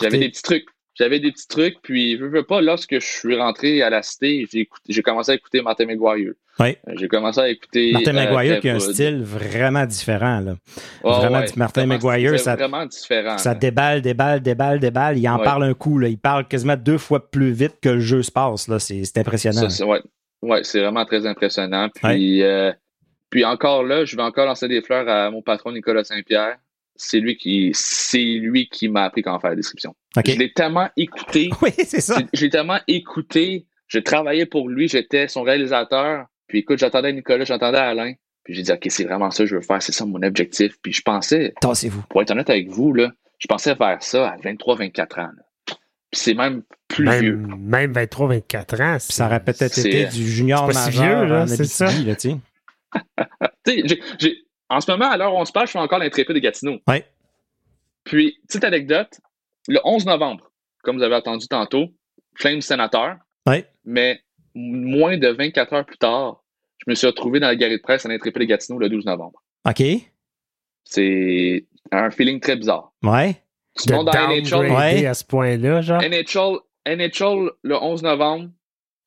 j'avais des petits trucs j'avais des petits trucs, puis je veux pas, lorsque je suis rentré à la cité, j'ai commencé à écouter Martin McGuire. Oui. Euh, j'ai commencé à écouter. Martin euh, McGuire qui a un style vraiment différent. Là. vraiment, Martin McGuire, ça, vraiment différent, ça déballe, déballe, déballe, déballe. Il en parle un coup. Là. Il parle quasiment deux fois plus vite que le jeu se passe. C'est impressionnant. Oui, ouais, c'est vraiment très impressionnant. Puis, euh, puis encore là, je vais encore lancer des fleurs à mon patron Nicolas Saint-Pierre c'est lui qui c'est lui qui m'a appris comment faire la description. Je l'ai tellement écouté. Oui, c'est ça. Je l'ai tellement écouté. Je travaillais pour lui, j'étais son réalisateur. Puis écoute, j'attendais Nicolas, j'attendais Alain. Puis j'ai dit, OK, c'est vraiment ça que je veux faire, c'est ça mon objectif. Puis je pensais. Tassez-vous. Pour être honnête avec vous, là, je pensais faire ça à 23, 24 ans. Puis c'est même plus même, vieux. Même 23, 24 ans. Ça aurait peut-être été du junior majeur. Si vieux, là, c'est ça. Là, tu sais, j'ai en ce moment, à l'heure où on se parle, je fais encore l'intrépide de Gatineau. Oui. Puis, petite anecdote, le 11 novembre, comme vous avez entendu tantôt, Flame sénateur. Oui. Mais moins de 24 heures plus tard, je me suis retrouvé dans la galerie de presse à l'intrépide de Gatineau le 12 novembre. OK. C'est un feeling très bizarre. Ouais. Tu montes dans NHL. Ouais. à ce point-là, genre. NHL, NHL le 11 novembre.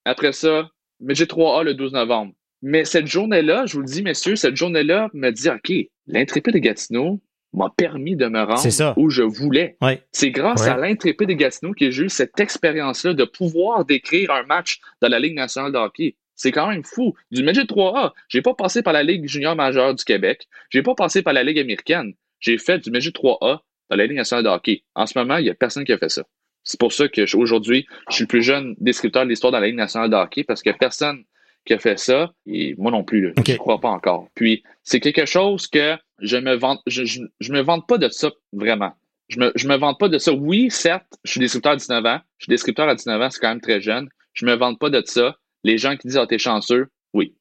Après ça, j'ai 3A le 12 novembre. Mais cette journée-là, je vous le dis, messieurs, cette journée-là me dit, OK, l'intrépide de Gatineau m'a permis de me rendre où je voulais. C'est grâce à l'intrépide de Gatineau que j'ai eu cette expérience-là de pouvoir décrire un match dans la Ligue nationale de hockey. C'est quand même fou. Du Midget 3A, j'ai pas passé par la Ligue junior majeure du Québec. J'ai pas passé par la Ligue américaine. J'ai fait du Midget 3A dans la Ligue nationale de hockey. En ce moment, il y a personne qui a fait ça. C'est pour ça que aujourd'hui, je suis le plus jeune descripteur de l'histoire de la Ligue nationale de hockey parce que personne qui a fait ça, et moi non plus, je ne crois pas encore. Puis c'est quelque chose que je me vante, je, je, me vante pas de ça vraiment. Je me, je me vante pas de ça. Oui, certes, je suis descripteur à 19 ans. Je suis descripteur à 19 ans, c'est quand même très jeune. Je me vante pas de ça. Les gens qui disent Ah, t'es chanceux, oui.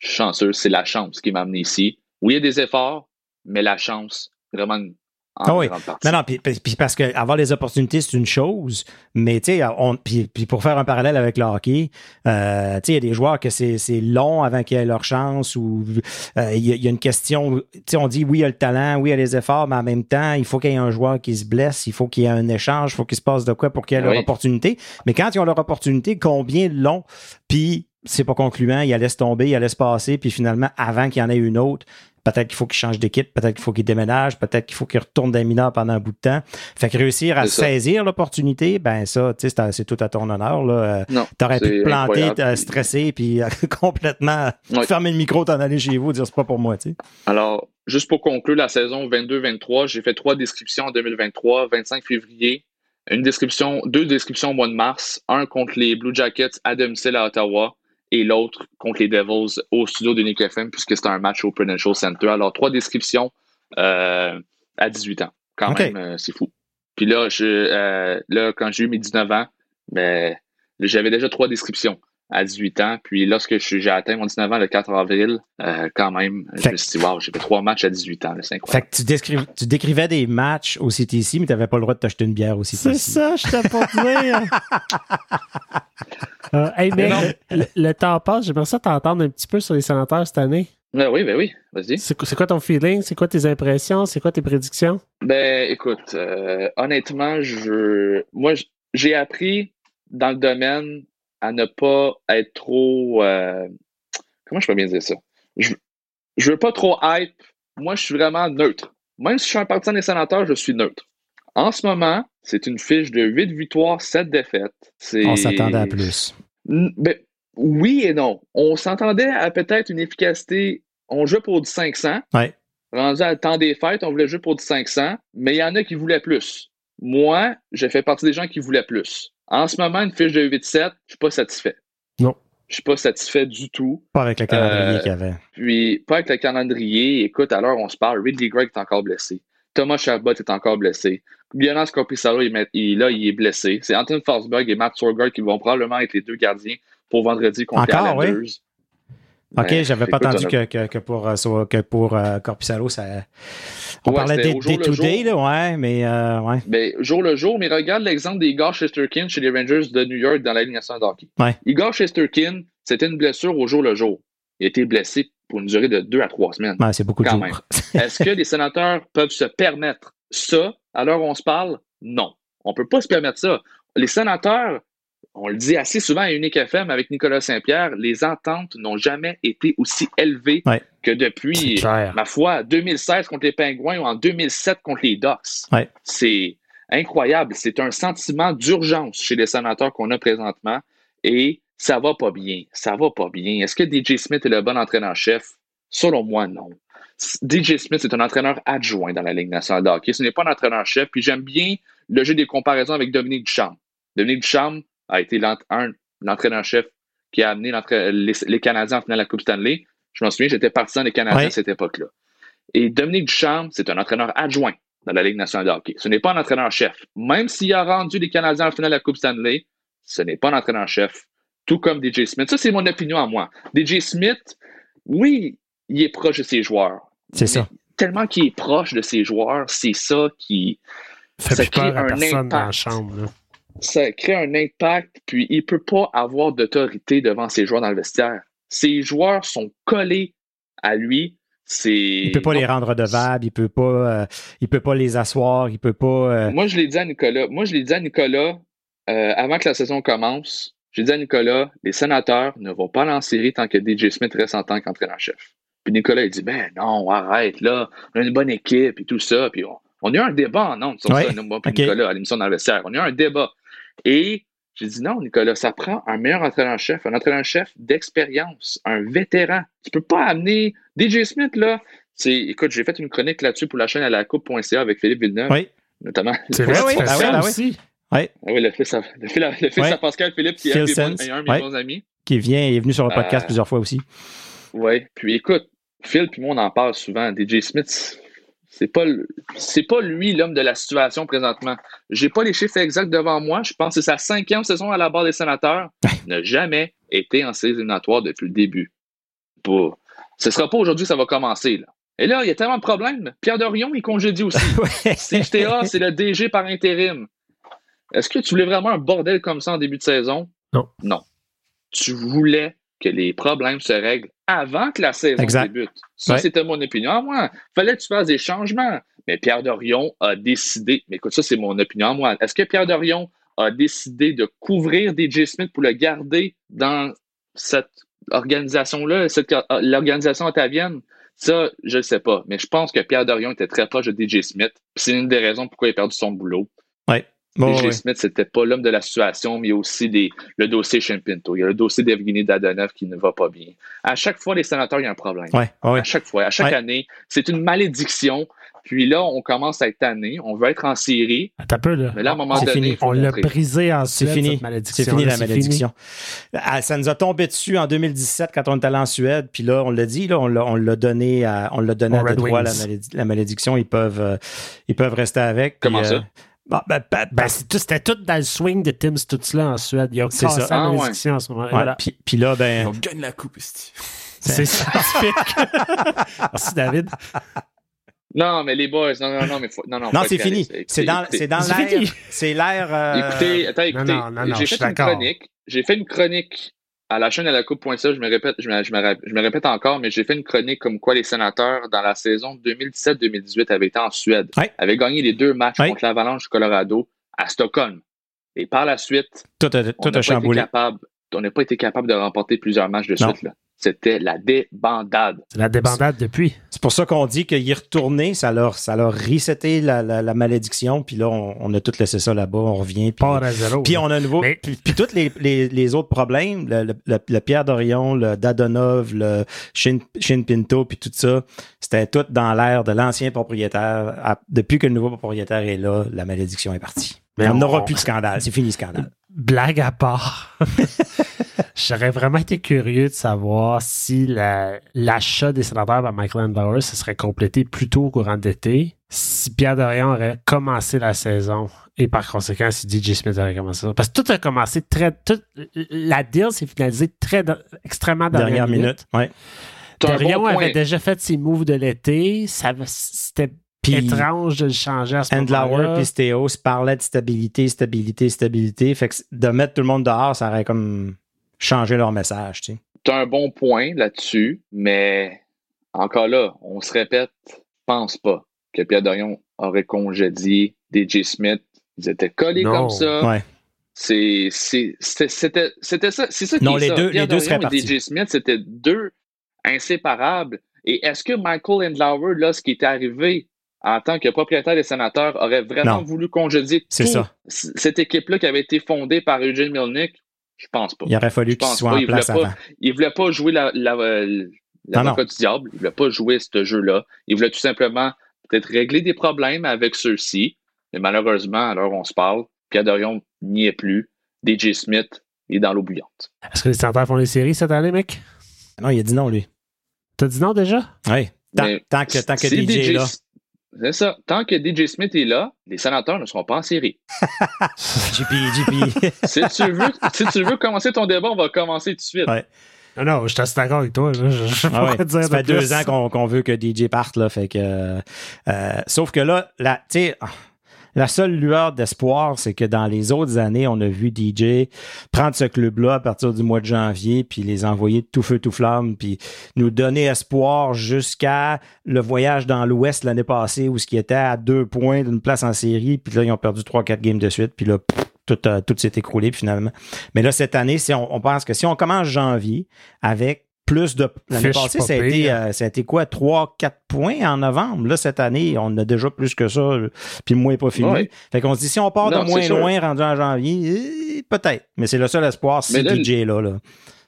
Je suis chanceux, c'est la chance qui m'a amené ici. Oui, il y a des efforts, mais la chance, vraiment ah oui. Non, non, puis, parce que avoir les opportunités, c'est une chose, mais tu sais, puis, puis pour faire un parallèle avec le hockey, euh, tu sais, il y a des joueurs que c'est long avant qu'ils aient leur chance ou euh, il y, a une question, tu sais, on dit oui, il y a le talent, oui, il y a les efforts, mais en même temps, il faut qu'il y ait un joueur qui se blesse, il faut qu'il y ait un échange, il faut qu'il se passe de quoi pour qu'il y ait leur opportunité. Mais quand ils ont leur opportunité, combien long, puis c'est pas concluant, il laisse tomber, il laisse passer, puis finalement, avant qu'il y en ait une autre, Peut-être qu'il faut qu'il change d'équipe, peut-être qu'il faut qu'il déménage, peut-être qu'il faut qu'il retourne d'un mineur pendant un bout de temps. Fait que réussir à saisir l'opportunité, ben ça, tu sais, c'est tout à ton honneur. Là. Euh, T'aurais pu te planter, te stresser, puis complètement fermer le micro, t'en aller chez vous, dire c'est pas pour moi, tu sais. Alors, juste pour conclure la saison 22-23, j'ai fait trois descriptions en 2023, 25 février, une description, deux descriptions au mois de mars, un contre les Blue Jackets à domicile à Ottawa, et l'autre contre les Devils au studio de Nick FM, puisque c'est un match au Prudential Center. Alors, trois descriptions euh, à 18 ans. Quand même, euh, c'est fou. Puis là, je, euh, là quand j'ai eu mes 19 ans, ben, j'avais déjà trois descriptions à 18 ans. Puis lorsque j'ai atteint mon 19 ans le 4 avril, euh, quand même, je me suis dit, wow, j'ai fait trois matchs à 18 ans. C'est incroyable. Fait que tu, décrivais, tu décrivais des matchs au CTC, mais tu n'avais pas le droit de t'acheter une bière aussi. C'est ça, je t'ai pas dire. euh, hey, mais le, temps passe. J'aimerais ça t'entendre un petit peu sur les sénateurs cette année. Ben oui, ben oui, vas-y. C'est quoi ton feeling? C'est quoi tes impressions? C'est quoi tes prédictions? Ben écoute, euh, honnêtement, je moi j'ai appris dans le domaine à ne pas être trop. Euh, comment je peux bien dire ça? Je, je veux pas trop hype. Moi, je suis vraiment neutre. Même si je suis un partisan des sénateurs, je suis neutre. En ce moment, c'est une fiche de 8 victoires, 7 défaites. On s'attendait à plus. Ben, oui et non. On s'entendait à peut-être une efficacité. On jouait pour du 500. Ouais. Rendu à temps des fêtes, on voulait jouer pour du 500, mais il y en a qui voulaient plus. Moi, j'ai fait partie des gens qui voulaient plus. En ce moment, une fiche de 8-7, je ne suis pas satisfait. Non. Je ne suis pas satisfait du tout. Pas avec le calendrier euh, qu'il y avait. Puis, pas avec le calendrier. Écoute, à l'heure on se parle, Ridley Gregg est encore blessé. Thomas Chabot est encore blessé. Jonas Corpissalo, il, il, là, il est blessé. C'est Anton Forsberg et Matt Sorgard qui vont probablement être les deux gardiens pour vendredi contre encore, les Oui? OK, ben, j'avais pas entendu que, que, que, pour, euh, que pour euh, Corpissalo, ça. On parlait des day-to-day, là, ouais, mais euh, ouais. Ben, jour le jour, mais regarde l'exemple d'Igor Shesterkin chez les Rangers de New York dans la Ligue nationale de hockey. Ouais. Igor Shesterkin, c'était une blessure au jour le jour. Il été blessé pour une durée de deux à trois semaines. Ouais, c'est beaucoup de jours. Est-ce que les sénateurs peuvent se permettre ça alors on se parle? Non. On peut pas se permettre ça. Les sénateurs, on le dit assez souvent à Unique FM avec Nicolas Saint-Pierre, les ententes n'ont jamais été aussi élevées que depuis, ma foi, 2016 contre les Pingouins ou en 2007 contre les Ducks. C'est incroyable. C'est un sentiment d'urgence chez les sénateurs qu'on a présentement et ça va pas bien. Ça va pas bien. Est-ce que DJ Smith est le bon entraîneur-chef? Selon moi, non. DJ Smith est un entraîneur adjoint dans la Ligue nationale de hockey. Ce n'est pas un entraîneur-chef. Puis j'aime bien le jeu des comparaisons avec Dominique Duchamp. Dominique Duchamp, a été l'entraîneur-chef qui a amené les, Canadiens en finale de la Coupe Stanley. Je m'en souviens, j'étais partisan des Canadiens à cette époque-là. Et Dominique Duchamp, c'est un entraîneur adjoint dans la Ligue nationale de hockey. Ce n'est pas un entraîneur-chef. Même s'il a rendu les Canadiens en finale de la Coupe Stanley, ce n'est pas un entraîneur-chef, tout comme DJ Smith. Ça, c'est mon opinion à moi. DJ Smith, oui, il est proche de ses joueurs. C'est ça. Tellement qu'il est proche de ses joueurs, c'est ça qui. Ça, ça crée un impact. Dans la chambre, ça crée un impact, puis il ne peut pas avoir d'autorité devant ses joueurs dans le vestiaire. Ses joueurs sont collés à lui. Il peut pas les rendre redevables, il peut pas, euh, il peut pas les asseoir, il peut pas. Euh, moi, je l'ai dit à Nicolas. Moi, je l'ai dit à Nicolas euh, avant que la saison commence. J'ai dit à Nicolas, les sénateurs ne vont pas en série tant que DJ Smith reste en tant qu'entraîneur-chef. Puis Nicolas, il dit, ben non, arrête, là, on a une bonne équipe et tout ça. Puis on, a eu un débat en sur ça, Nicolas, à l'émission vestiaire. On a eu un débat. Et j'ai dit non, Nicolas, ça prend un meilleur entraîneur-chef, un entraîneur-chef d'expérience, un vétéran. Tu peux pas amener DJ Smith, là. C'est, écoute, j'ai fait une chronique là-dessus pour la chaîne à la coupe.ca avec Philippe Villeneuve. Oui. Notamment. C'est vrai, oui, ah, oui, aussi. Oui. Ah oui, le fils, à, le fils, Pascal Philippe, qui est un, de mes bons amis. Qui vient, est venu sur le podcast euh, plusieurs fois aussi. Oui. Puis écoute, Phil puis moi, on en parle souvent. DJ Smith, c'est pas c'est pas lui l'homme de la situation présentement. J'ai pas les chiffres exacts devant moi. Je pense que c'est sa cinquième saison à la barre des sénateurs. Il n'a jamais été en séries éliminatoires depuis le début. Pour... Ce sera pas aujourd'hui que ça va commencer. Là. Et là, il y a tellement de problèmes. Pierre Dorion, il congédie aussi. CFTA, c'est le DG par intérim. Est-ce que tu voulais vraiment un bordel comme ça en début de saison? Non. Non. Tu voulais que les problèmes se règlent avant que la saison débute. Ça, c'était mon opinion. À moi, fallait que tu fasses des changements. Mais Pierre Dorion a décidé, mais écoute, ça, c'est mon opinion à moi. Est-ce que Pierre Dorion a décidé de couvrir DJ Smith pour le garder dans cette organisation-là, l'organisation ottavienne? Ça, je ne sais pas. Mais je pense que Pierre Dorion était très proche de DJ Smith. C'est une des raisons pourquoi il a perdu son boulot. Oui. Bon, Smith, c'était pas l'homme de la situation, mais il y a aussi des, le dossier Pinto. Il y a le dossier d'Evgeny Dadonov qui ne va pas bien. À chaque fois, les sénateurs, il y a un problème. Ouais, À chaque fois, à chaque année. C'est une malédiction. Puis là, on commence à être tanné. On veut être en série. Attends un peu, là. Mais là, à un moment donné, fini. on l'a brisé en Suède, C'est fini. C'est fini, la malédiction. Ah, ça nous a tombé dessus en 2017 quand on était allé en Suède. Puis là, on l'a dit, là, on l'a donné à, on l'a donné à Détroit, la, la, malédiction. Ils peuvent, euh, ils peuvent rester avec. Comment ça? Euh, Ben, ben, Ben, c'est tout- c'était tout dans le swing de Tim Stutzla en Suède. Il a C'est cassé ça. la Ah, ouais. en ce moment. ouais, Voilà. puis, puis là, ben, On gagne la coupe. C'est scientifique. Merci, David. Non, mais les boys, non, non, non, mais faut, non, non, non, c'est fini. C'est dans, c'est dans l'air. C'est l'air. euh, Écoutez, attends, écoutez. non, non, non, je j'ai fait une chronique. J'ai fait une chronique à la chaîne à la coupe.ca. Je me répète, je me, je, me, rap- je me répète encore, mais j'ai fait une chronique comme quoi les sénateurs, dans la saison 2017-2018, avaient été en Suède. Ouais. Avaient gagné les deux matchs Ouais. contre l'Avalanche du Colorado à Stockholm. Et par la suite, Tout a, on n'a pas été capable. On n'a pas été capable de remporter plusieurs matchs de Non. suite. là. C'était la débandade. C'est la débandade depuis. C'est pour ça qu'on dit qu'il est retourné, ça leur, ça leur reseté la, la, la malédiction, puis là, on, on a tout laissé ça là-bas, on revient. Puis, Pas à zéro. puis on a un nouveau. Mais- Puis, puis tous les, les, les autres problèmes, le, le, le- le Pierre Dorion, le Dadonov, le Shin, Shin Pinto, puis tout ça, c'était tout dans l'air de l'ancien propriétaire. À- depuis que le nouveau propriétaire est là, la malédiction est partie. Mais on on- n'aura on- plus de scandale. C'est fini le scandale. Blague à part. J'aurais vraiment été curieux de savoir si la- l'achat des sénateurs par Michael Andauer se serait complété plus tôt au courant d'été, si Pierre Dorion aurait commencé la saison et par conséquent si DJ Smith aurait commencé ça. Parce que tout a commencé très. tout- la deal s'est finalisée très extrêmement dernière, Dernière minute. Ouais. Bon point. avait déjà fait ses moves de l'été. C'était Puis étrange de le changer à ce Andlauer moment-là. puis Stéos parlaient de stabilité, stabilité, stabilité. Fait que de mettre tout le monde dehors, ça aurait comme changé leur message, tu as un bon point là-dessus, mais encore là, on se répète, je pense pas que Pierre Dorion aurait congédié DJ Smith. Ils étaient collés Non. comme ça. Ouais. C'est, c'est, c'était, ça. C'est ça qui Non, est les ça. deux- Pierre les deux Dorion seraient et partis. DJ Smith, c'était deux inséparables. Et est-ce que Michael Andlauer, là, ce qui était arrivé en tant que propriétaire des sénateurs, aurait vraiment Non. voulu congédier toute cette équipe-là qui avait été fondée par Eugene Milnick? Je pense pas. Il aurait fallu qu'il pense soit pas, en place pas. avant. Il voulait pas jouer la, la, euh, Non, du diable. Il voulait pas jouer ce jeu-là. Il voulait tout simplement peut-être régler des problèmes avec ceux-ci. Mais malheureusement, alors on se parle, Pierre Dorion n'y est plus. DJ Smith est dans l'eau bouillante. Est-ce que les sénateurs font les séries cette année, mec? Non, il a dit non, lui. T'as dit non déjà? Oui. Tant, que, tant que si DJ est là. C'est ça. Tant que DJ Smith est là, les sénateurs ne seront pas en série. JP, JP. Si tu veux, si tu veux commencer ton débat, on va commencer tout de suite. Ouais. Non, non, je suis assez d'accord avec toi. Je, je, je Ah ouais. dire Ça de fait deux plus. ans qu'on qu'on veut que DJ parte, là. Fait que, euh, euh, sauf que là, la, tu sais, ah, la seule lueur d'espoir, c'est que dans les autres années, on a vu DJ prendre ce club-là à partir du mois de janvier, puis les envoyer tout feu, tout flamme, puis nous donner espoir jusqu'à le voyage dans l'Ouest l'année passée, où ce qui était à deux points d'une place en série, puis là, ils ont perdu trois, quatre games de suite, puis là, tout, tout s'est écroulé finalement. Mais là, cette année, si on pense que si on commence janvier avec plus de. L'année passée, pas ça a, été, pire. euh, ça a été quoi? 3, 4 points en novembre? Là, cette année, on a déjà plus que ça, puis le mois n'est pas fini. Ouais. Fait qu'on se dit, si on part Non, de c'est moins sûr. loin, rendu en janvier, eh, peut-être. Mais c'est le seul espoir si Mais là, DJ est là, là.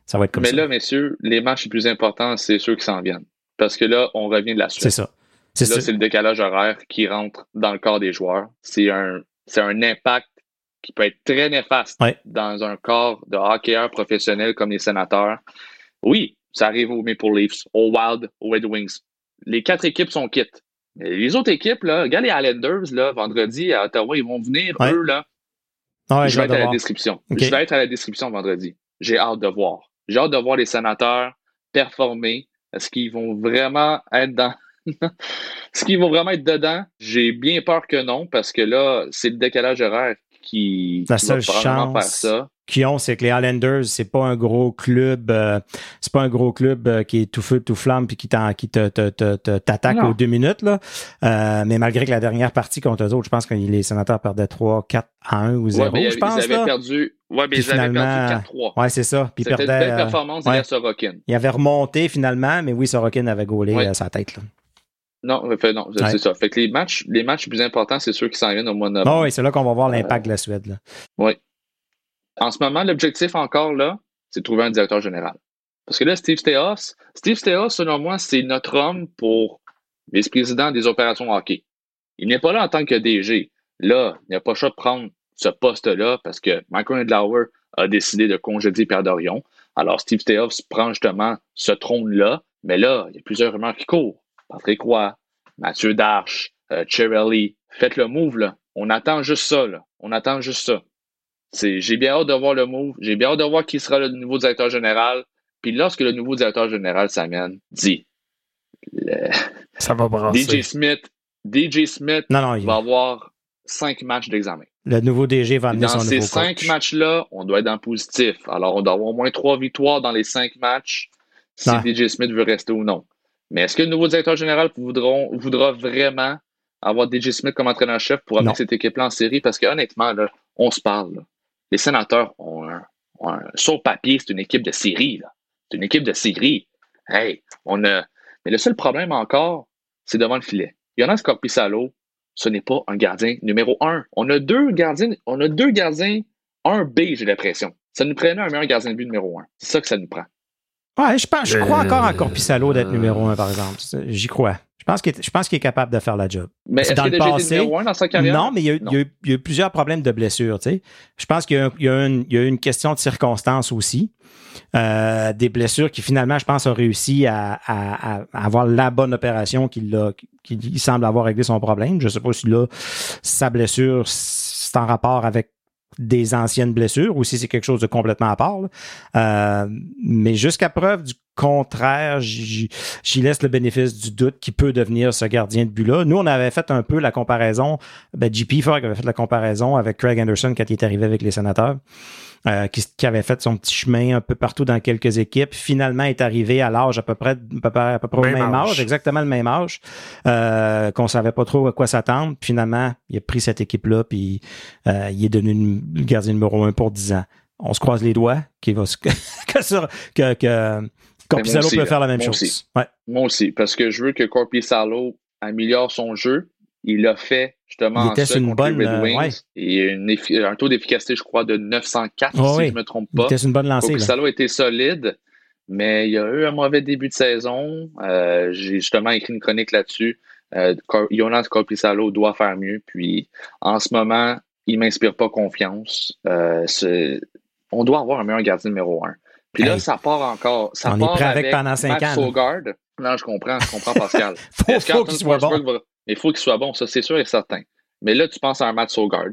Ça va être comme Mais ça. là, messieurs, les matchs les plus importants, c'est ceux qui s'en viennent. Parce que là, on revient de la suite. c'est ça. C'est Là, ça. c'est le décalage horaire qui rentre dans le corps des joueurs. C'est un, c'est un impact qui peut être très néfaste Ouais. dans un corps de hockeyeurs professionnels comme les sénateurs. Oui, ça arrive aux Maple Leafs, aux Wild, aux Red Wings. Les quatre équipes sont quittes. Les autres équipes, là, regarde les Islanders, là, vendredi à Ottawa, ils vont venir, Ouais. eux, là. Ah ouais, je vais être à la voir. description. Je vais être à la description vendredi. J'ai hâte de voir. J'ai hâte de voir les sénateurs performer. Est-ce qu'ils vont vraiment être dans. Est-ce qu'ils vont vraiment être dedans? J'ai bien peur que non, parce que là, c'est le décalage horaire qui, La qui va seule faire chance. ça. qui ont, c'est que les Highlanders, c'est pas un gros club, euh, c'est pas un gros club euh, qui est tout feu, tout flamme, puis qui, t'en- qui te, te, te, te- t'attaque Non. aux deux minutes, là. Euh, mais malgré que la dernière partie contre eux autres, je pense que les sénateurs perdaient 3, 4 à 1 ou 0, Ouais, mais je ils avaient là. perdu. Ouais, mais Puis ils avaient finalement- perdu 4-3. Ouais, c'est ça. Puis ils C'était une perdaient. belle euh, performance ouais. derrière Sorokin. il avait remonté finalement, mais oui, Sorokin avait gaulé Ouais. sa tête, là. Non, fait, non, c'est ça. Fait que les matchs, les matchs plus importants, c'est ceux qui s'en viennent au mois de Ah novembre. oui, c'est là qu'on va voir Euh, l'impact de la Suède, là. En ce moment, l'objectif encore là, c'est de trouver un directeur général. Parce que là, Steve Steos, Steve Steos, selon moi, c'est notre homme pour vice-président des opérations hockey. Il n'est pas là en tant que DG. Là, il n'a pas le choix de prendre ce poste-là parce que Michael Andlauer a décidé de congédier Pierre Dorion. Alors, Steve Steos prend justement ce trône-là. Mais là, il y a plusieurs rumeurs qui courent. Patrick Roy, Mathieu Darche, euh, Cherelli. Faites le move, là. On attend juste ça, là. On attend juste ça. J'ai bien hâte de voir le move. J'ai bien hâte de voir qui sera le nouveau directeur général. Puis lorsque le nouveau directeur général s'amène, dit Ça va brasser. DJ Smith, DJ Smith Non, non, il- va avoir cinq matchs d'examen. le nouveau DG va amener Dans son ces nouveau cinq coach. matchs-là, on doit être dans le positif. Alors, on doit avoir au moins trois victoires dans les cinq matchs si. DJ Smith veut rester ou non. Mais est-ce que le nouveau directeur général voudront- voudra vraiment avoir DJ Smith comme entraîneur-chef pour amener Non. cette équipe-là en série? Parce que honnêtement, là, on se parle. là. Les sénateurs ont un, ont un- Sur papier, c'est une équipe de série. là. C'est une équipe de série. Hey, on a. Mais le seul problème encore, c'est devant le filet. Jonas Corpissalo, ce n'est pas un gardien numéro un. On a deux gardiens, on a deux gardiens 1B, j'ai l'impression. Ça nous prenait un meilleur gardien de but numéro un. C'est ça que ça nous prend. Ouais, je, pense, je crois Euh, encore à Corpissalo d'être euh, numéro un, par exemple. J'y crois. Je pense qu'il est, je pense qu'il est capable de faire la job. Mais C'est est-ce dans qu'il a le déjà passé. été numéro un dans sa carrière? Non, mais il y, a, Non. il y a eu- il y a eu plusieurs problèmes de blessures. Tu sais. Je pense qu'il y a, il y a une, il y a eu une question de circonstances aussi. Euh, des blessures qui finalement, je pense, ont réussi à, à- à- à avoir la bonne opération qui, l'a- qui, qui semble avoir réglé son problème. Je ne sais pas si là, sa blessure, c'est en rapport avec des anciennes blessures ou si c'est quelque chose de complètement à part. Euh, mais jusqu'à preuve du contraire, j'y laisse le bénéfice du doute qui peut devenir ce gardien de but-là. Nous, on avait fait un peu la comparaison, ben, JP Fogg avait fait la comparaison avec Craig Anderson quand il est arrivé avec les sénateurs, euh, qui, qui avait fait son petit chemin un peu partout dans quelques équipes. Finalement, est arrivé à l'âge à peu près, à peu près, à peu près au Même même âge, âge. exactement le même âge, euh, qu'on savait pas trop à quoi s'attendre. Finalement, il a pris cette équipe-là, puis euh, il est devenu le gardien numéro un pour 10 ans. On se croise les doigts qu'il va se- que, que, que Corpissalo aussi, peut faire la même Moi chose. aussi. Ouais. Moi aussi, parce que je veux que Corpi Salo améliore son jeu. Il l'a fait justement Il en était ça une bonne, Red euh, ouais. Et une un taux d'efficacité, je crois, de 904, Oh si oui. je ne me trompe pas. était sur une bonne lancée. Été solide, mais il y a eu un mauvais début de saison. Euh, J'ai justement écrit une chronique là-dessus. Euh, Jonas Corpissalo doit faire mieux. Puis en ce moment, il m'inspire pas confiance. Euh, on doit avoir un meilleur gardien numéro un. Puis là, Hey. ça part encore. Ça On est part prêt avec pendant cinq Matt ans, là. Saugard. Non, je comprends, je comprends, Pascal. Faut, faut qu'il soit bon. Va- Il faut qu'il soit bon, ça c'est sûr et certain. Mais là, tu penses à un Matt Saugard,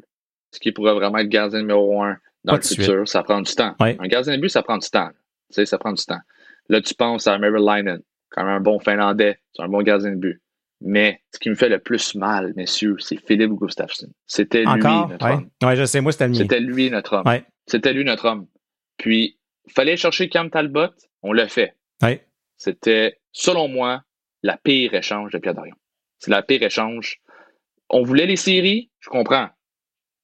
ce qui pourrait vraiment être gardien numéro un dans Pas le suite. futur. Ça prend du temps. Ouais. Un gardien de but, ça prend du temps. Tu sais, ça prend du temps. Là, tu penses à Mary Linen, quand même un bon Finlandais, c'est un bon gardien de but. Mais ce qui me fait le plus mal, messieurs, c'est Philippe Gustafsson. C'était lui, notre Ouais. homme. ouais, je sais, moi, c'était mien. C'était lui, notre homme. C'était lui, notre homme. Puis, fallait chercher Cam Talbot. On l'a fait. Ouais. C'était, selon moi, la pire échange de Pierre Dorion. C'est la pire échange. On voulait les séries, je comprends.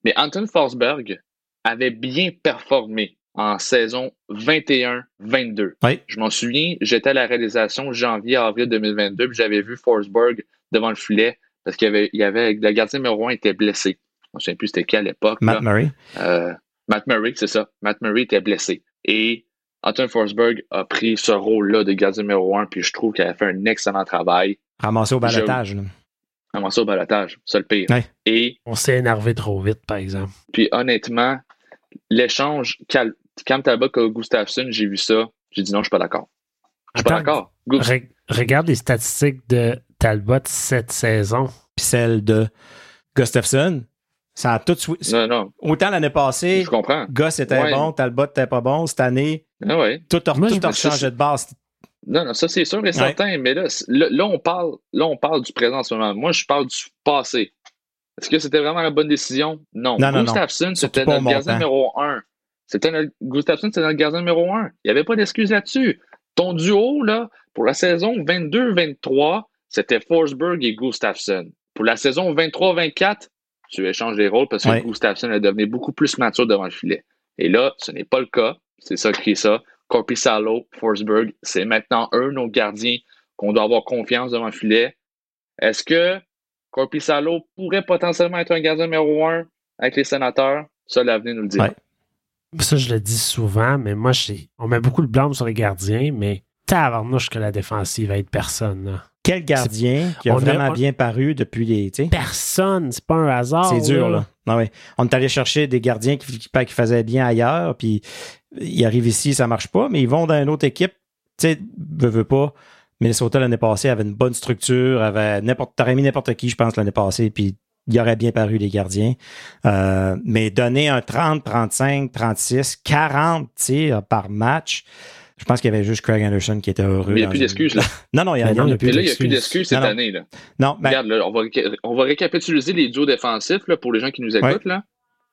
Mais Anton Forsberg avait bien performé en saison 21-22. Oui. Je m'en souviens, j'étais à la réalisation janvier-avril 2022, puis j'avais vu Forsberg devant le filet parce qu'il y avait, il y avait le gardien numéro un était blessé. Je ne sais plus c'était qui à l'époque. Matt là. Murray. Euh, Matt Murray, c'est ça. Matt Murray était blessé. Et Anton Forsberg a pris ce rôle-là de gardien numéro un, puis je trouve qu'il a fait un excellent travail. Ramassé au balotage. ça au balotage? C'est le pire. Ouais. Et On s'est énervé trop vite, par exemple. puis honnêtement, l'échange Cal- Cam Talbot Gustafsson, j'ai vu ça. J'ai dit non, je suis pas d'accord. Je suis pas Attends, d'accord. Re- regarde les statistiques de Talbot cette saison. Puis celle de Gustafsson. Ça a tout de suite. Non, non, Autant l'année passée, je comprends. Gus était Ouais. bon, Talbot était pas bon. Cette année, Ah ouais. tout a, Moi, tout a changé de base. Non, non, ça c'est sûr et certain, mais là, là, là, on parle, là, on parle du présent en ce moment. Moi, je parle du passé. Est-ce que c'était vraiment la bonne décision? Non. Non. Gustafsson, c'était notre gardien numéro un. C'était notre, Gustafsson, c'était notre gardien numéro un. Il n'y avait pas d'excuse là-dessus. Ton duo, là, pour la saison 22-23, c'était Forsberg et Gustafsson. Pour la saison 23-24, tu échanges les rôles parce que Ouais. Gustafsson est devenu beaucoup plus mature devant le filet. Et là, ce n'est pas le cas. C'est ça qui est ça. Corpissalo, Forsberg, c'est maintenant eux, nos gardiens, qu'on doit avoir confiance devant le filet. Est-ce que Corpissalo pourrait potentiellement être un gardien numéro un avec les sénateurs? Ça, l'avenir nous le dit. Ouais. Ça, je le dis souvent, mais moi, on met beaucoup de blâme sur les gardiens, mais tabarnouche que la défensive va être personne. là. Quel gardien qui a on vraiment bien paru depuis les. tu sais, Personne, c'est pas un hasard. C'est dur, là. Ah ouais. On est allé chercher des gardiens qui, qui, qui faisaient bien ailleurs, puis ils arrivent ici, ça marche pas, mais ils vont dans une autre équipe. Tu sais, veut, veut pas. Minnesota l'année passée avait une bonne structure, avait n'importe, t'aurais mis n'importe qui, je pense, l'année passée, puis il aurait bien paru les gardiens. Euh, mais donner un 30, 35, 36, 40 tirs par match, je pense qu'il y avait juste Craig Anderson qui était heureux. Mais il n'y a plus d'excuses, là. Non, non, il y en a, Mais non, y a il y a plus Et là, il n'y a d'excuses. plus d'excuses cette Non, non. année, là. Non, ben, Regarde, là, on va, on va récapituliser les duos défensifs là, pour les gens qui nous écoutent. Là.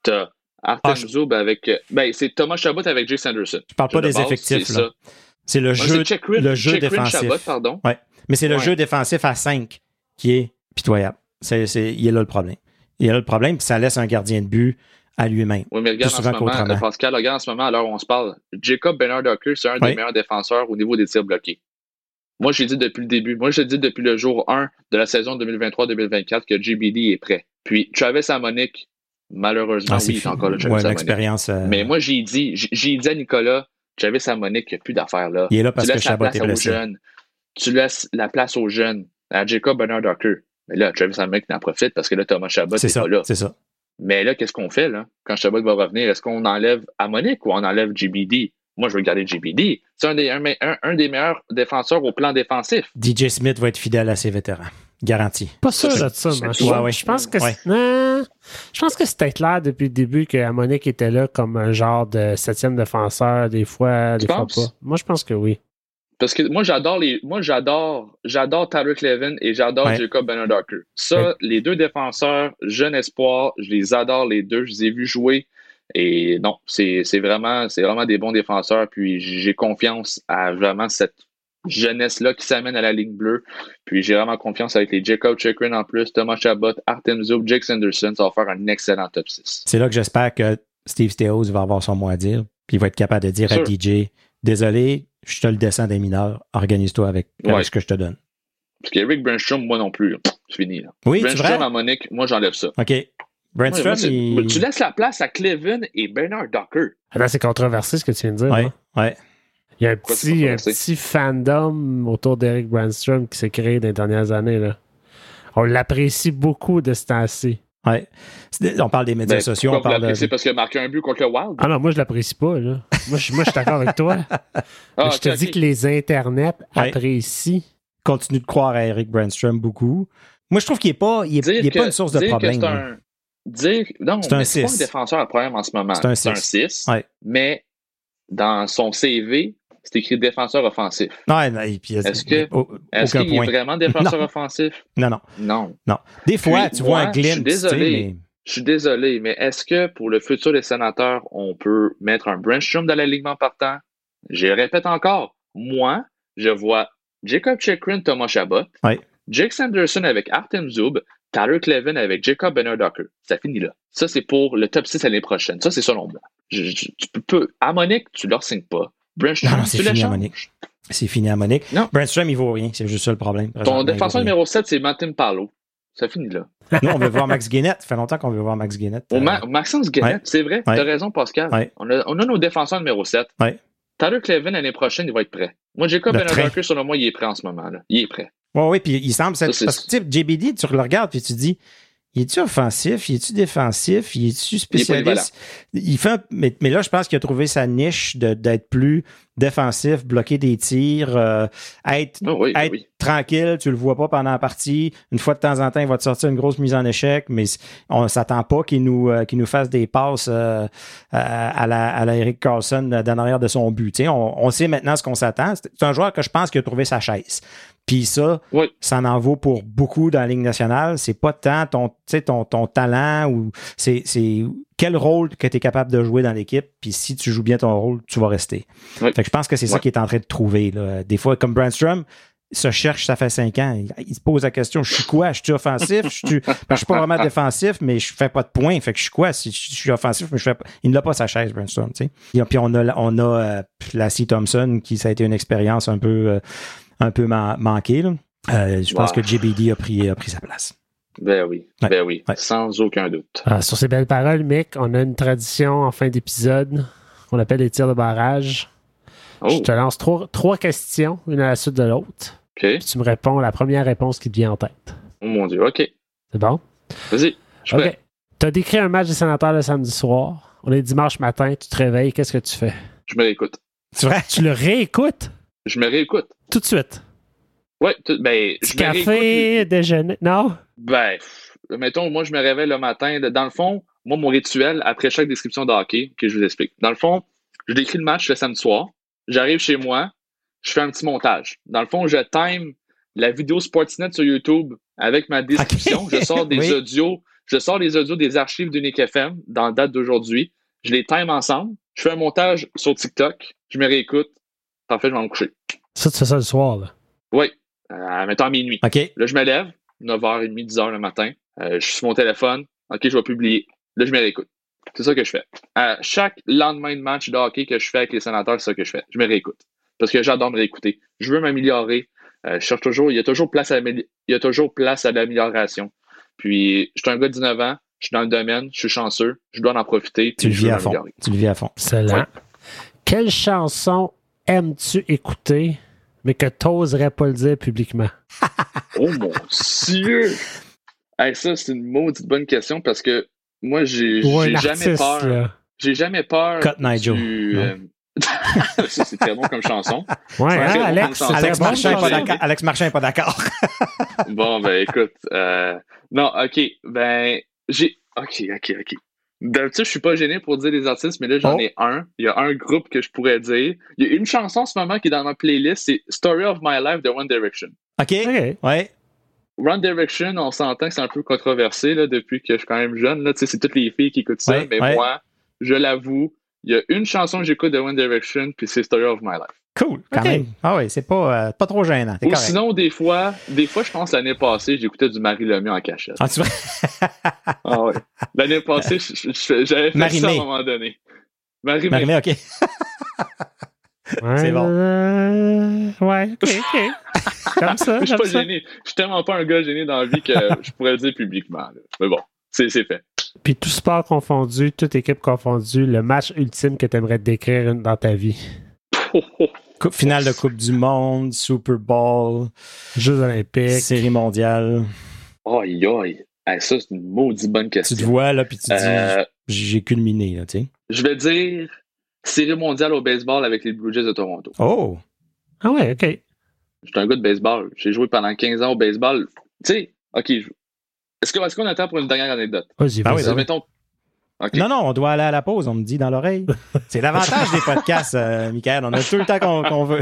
T'as Artem Ah, je- Zoub avec. euh, Ben, c'est Thomas Chabot avec Jay Sanderson. je parle pas De des base, effectifs. c'est là. ça. C'est le Ouais, jeu, le jeu défensif. Chabot, pardon. Ouais. Mais c'est le Ouais. jeu défensif à 5 qui est pitoyable. C'est, c'est, il est là le problème. Il est là le problème, puis ça laisse un gardien de but à lui-même. Oui, mais regarde en ce moment, Pascal, regarde en ce moment, à l'heure où on se parle, Jacob Bernard Docker, c'est un Oui. des meilleurs défenseurs au niveau des tirs bloqués. Moi, j'ai dit depuis le début. Moi, je dis depuis le jour 1 de la saison 2023-2024 que JBD est prêt. Puis, Travis Amonic, malheureusement, Ah, oui, il est encore là, Travis Ouais, l'expérience. euh, Mais moi, j'ai dit, j'ai j'ai dit à Nicolas, Travis Amonic, il n'y a plus d'affaires là. il est là parce tu que laisses la Chabot place est aux blessé. jeunes. Tu laisses la place aux jeunes, à Jacob Bernard Docker. Mais là, Travis Amonic en profite parce que là, Thomas Chabot C'est n'est ça, pas là. c'est ça. Mais là, qu'est-ce qu'on fait, là? Quand Chabot va revenir, est-ce qu'on enlève Amonic ou on enlève GBD? Moi, je veux garder GBD. C'est un des, un, un- un des meilleurs défenseurs au plan défensif. DJ Smith va être fidèle à ses vétérans. Garanti. Pas sûr de ça, moi. Je- ouais, ouais. Je pense que Ouais. je pense que c'était clair depuis le début que était là comme un genre de septième défenseur, des fois, des Tu fois penses? pas. Moi, je pense que oui. Parce que moi, j'adore les. Moi, j'adore. J'adore Tyler Clevin et j'adore Ouais. Jacob Bernard Docker. Ça, Ouais. les deux défenseurs, jeune espoir, je les adore les deux. Je les ai vus jouer. Et non, c'est vraiment, c'est vraiment des bons défenseurs. Puis j'ai confiance à vraiment cette jeunesse-là qui s'amène à la ligne bleue. Puis j'ai vraiment confiance avec les Jacob Chikrin en plus, Thomas Chabot, Artem Zoub, Jake Sanderson. Ça va faire un excellent top 6. C'est là que j'espère que Steve Stéos va avoir son mot à dire. Puis il va être capable de dire à. DJ Désolé, je te le descends des mineurs. Organise-toi avec, avec Ouais. ce que je te donne. Parce qu'Eric Brenstrom, moi non plus. C'est fini. Là. Oui, vrai? à Monique, moi j'enlève ça. OK. Ouais, Brandstrom, moi, c'est- il... Tu laisses la place à Clevin et Bernard Docker. Là, c'est controversé ce que tu viens de dire. Ouais, hein. ouais. Il y a un petit, un controversé? petit fandom autour d'Eric Brandstrom qui s'est créé dans les dernières années. Là. On l'apprécie beaucoup de ce temps-ci. Ouais. C'est- On parle des médias Ben, sociaux, pourquoi on vous parle de... l'appréciez parce qu'il a marqué un but contre le Wild? Ah non, moi, je l'apprécie pas. Là. Moi, je, moi, je suis d'accord avec toi. Ah, je te dis que les internets Ouais. apprécient. continue de croire à Eric Brandstrom beaucoup. Moi, je trouve qu'il n'est pas, il est, Dire il est que- pas une source de dire que problème. c'est un- Dire, non, C'est un mais c'est pas un défenseur à problème en ce moment. C'est un C'est un six. 6. Ouais. Mais dans son CV, c'est écrit défenseur offensif. Non, et puis, Est-ce que- au- Est-ce qu'il est point. vraiment défenseur Non. offensif? Non, non, Non. non. Des fois, Puis, tu vois moi, un je suis glimpse, tu sais, désolé. mais Je suis désolé, mais est-ce que pour le futur des sénateurs, on peut mettre un Brenstrom dans l'alignement partant? Je répète encore. Moi, je vois Jacob Chikrin, Thomas Chabot. Jake Sanderson avec Artem Zoub, Tyler Clevin avec Jacob Bernard Docker. Ça finit là. Ça, c'est pour le top 6 l'année prochaine. Ça, c'est selon moi. Je- je- tu peux, peux- à Monique, tu leur signes pas. Brenstrom, Non, tu fini à l'échanges. Monique. c'est fini à Monique. Non. Brandstrom, il vaut rien. C'est juste ça le problème. Ton défenseur numéro 7, c'est Martin Palo. Ça finit là. Nous, on veut voir Max Guénette. Ça fait longtemps qu'on veut voir Max Guénette. Au Euh, Ma- Maxence Guénette, ouais. c'est vrai. Ouais. T'as raison, Pascal. Ouais. On, a, on a nos défenseurs numéro 7. Ouais. Tyler Clevin, l'année prochaine, il va être prêt. Moi, Jacob. Docker, selon moi, il est prêt en ce moment. Là. Il est prêt. Oui, oui, puis il semble. Ça, parce que, tu sais, JBD, tu le regardes, puis tu te dis, il est-tu offensif? Il est-tu défensif? Il est-tu spécialiste? Il fait un- mais, mais là, je pense qu'il a trouvé sa niche d'être plus défensif, bloquer des tirs, euh, être, Oh, oui, être oui. tranquille, tu le vois pas pendant la partie. Une fois de temps en temps, il va te sortir une grosse mise en échec, mais on s'attend pas qu'il nous, euh, qu'il nous fasse des passes euh, à, à la, à la Eric Carlson euh, d'en arrière de son but. Tu sais, on, on sait maintenant ce qu'on s'attend. C'est un joueur que je pense qu'il a trouvé sa chaise. Puis ça, Oui. ça en vaut pour beaucoup dans la Ligue nationale. C'est pas tant ton, ton, ton talent ou c'est quel rôle que tu es capable de jouer dans l'équipe. Puis si tu joues bien ton rôle, tu vas rester. Oui. Fait que je pense que c'est ça qu'il est en train de trouver. Là. Des fois, comme Brandstrom, se cherche, ça fait cinq ans. Il, il se pose la question, je suis quoi? Je suis offensif? Je suis, ben, je suis pas vraiment défensif, mais je fais pas de points. Fait que je suis quoi? Si je suis offensif, mais je fais pas... Il n'a pas sa chaise, Brainstorm, tu sais. Et Puis on a, on a euh, Lassie Thompson, qui ça a été une expérience un peu, euh, un peu man- manquée. là. Euh, je pense que JBD a pris, a pris sa place. Ben oui. Ouais. Ben oui. Ouais. Sans aucun doute. Ah, sur ces belles paroles, Mick, on a une tradition en fin d'épisode qu'on appelle les tirs de barrage. Oh, Je te lance trois, trois questions, une à la suite de l'autre. OK. Puis tu me réponds la première réponse qui te vient en tête. Oh mon Dieu. OK. C'est bon? Vas-y. Je. Tu as décrit un match des sénateurs le samedi soir. On est dimanche matin, tu te réveilles, qu'est-ce que tu fais? Je me réécoute. C'est vrai? Tu le réécoutes? Je me réécoute. tout de suite. Tout- ben, je me réécoute. café, déjeuner. Non? Ben, mettons, moi, je me réveille le matin. Dans le fond, moi, mon rituel, après chaque description de hockey, que je vous explique. Dans le fond, je décris le match le samedi soir. J'arrive chez moi, je fais un petit montage. Dans le fond, je time la vidéo Sportsnet sur YouTube avec ma description. Je sors des Oui. audios, je sors les audios des archives d'Unique FM dans la date d'aujourd'hui. Je les time ensemble. Je fais un montage sur TikTok. Je me réécoute. En fait, je vais me coucher. Ça, tu fais ça le soir, là. Oui, euh, mettons à minuit. OK. Là, je me lève, 9h30, 10h le matin. Euh, je suis sur mon téléphone. OK, je vais publier. Là, je me réécoute. C'est ça que je fais. À chaque lendemain de match de hockey que je fais avec les sénateurs, c'est ça que je fais. Je me réécoute. Parce que j'adore me réécouter. Je veux m'améliorer. Euh, je cherche toujours, il y a toujours place à, l'amé- il y a toujours place à l'amélioration. Puis, je suis un gars de 19 ans, je suis dans le domaine, je suis chanceux, je dois en profiter. Tu le vis à fond. Tu le vis à fond. Excellent. Ouais. Quelle chanson aimes-tu écouter, mais que t'oserais pas le dire publiquement? Oh mon Dieu! Hey, ça, c'est une maudite bonne question parce que moi, j'ai jamais peur. J'ai jamais peur. Cut Nigel. du, euh, ça, c'est très bon comme chanson. Ouais, hein, bon, Alex? Alex bon, Marchand, est ça. pas d'accord. Alex Marchand est pas d'accord. Bon, ben écoute. euh, non, ok. Ben, j'ai. Ok, ok, ok. D'habitude, je suis pas gêné pour dire des artistes, mais là, j'en Oh. ai un. Il y a un groupe que je pourrais dire. Il y a une chanson en ce moment qui est dans ma playlist, c'est Story of My Life de One Direction. OK. OK. Ouais. One Direction, on s'entend que c'est un peu controversé là, depuis que je suis quand même jeune. Là, Tu sais, c'est toutes les filles qui écoutent ça, Ouais, mais ouais. moi, je l'avoue, il y a une chanson que j'écoute de One Direction, puis c'est Story of My Life. Cool, quand même. Ah oui, c'est pas, euh, pas trop gênant. Ou correct. sinon, des fois, des fois, je pense l'année passée, j'écoutais du Marie Lemieux en cachette. Ah, tu vois? Ah ouais. L'année passée, j'avais fait ça à un moment donné. Marie Marimé, OK. C'est bon. euh, ouais, OK, OK. Comme ça, Je suis pas ça. gêné. Je suis tellement pas un gars gêné dans la vie que je pourrais le dire publiquement. là. Mais bon, c'est c'est fait. Puis tout sport confondu, toute équipe confondue, le match ultime que tu aimerais décrire dans ta vie? Coupe finale de Coupe du Monde, Super Bowl, Jeux olympiques. Série mondiale. Aïe, aïe. Hey, ça, c'est une maudite bonne Tu question. te vois, là, puis tu te dis, Euh, j'ai culminé, là, tu sais. je vais dire série mondiale au baseball avec les Blue Jays de Toronto. Oh! Ah ouais, OK. J'étais un gars de baseball. J'ai joué pendant 15 ans au baseball. Tu sais, OK. Est-ce qu'on est qu'on attend pour une dernière anecdote? Vas-y, Ah oui. Mettons. OK. Non, non, on doit aller à la pause, on me dit dans l'oreille. C'est l'avantage des podcasts, euh, Michael. On a tout le temps qu'on veut.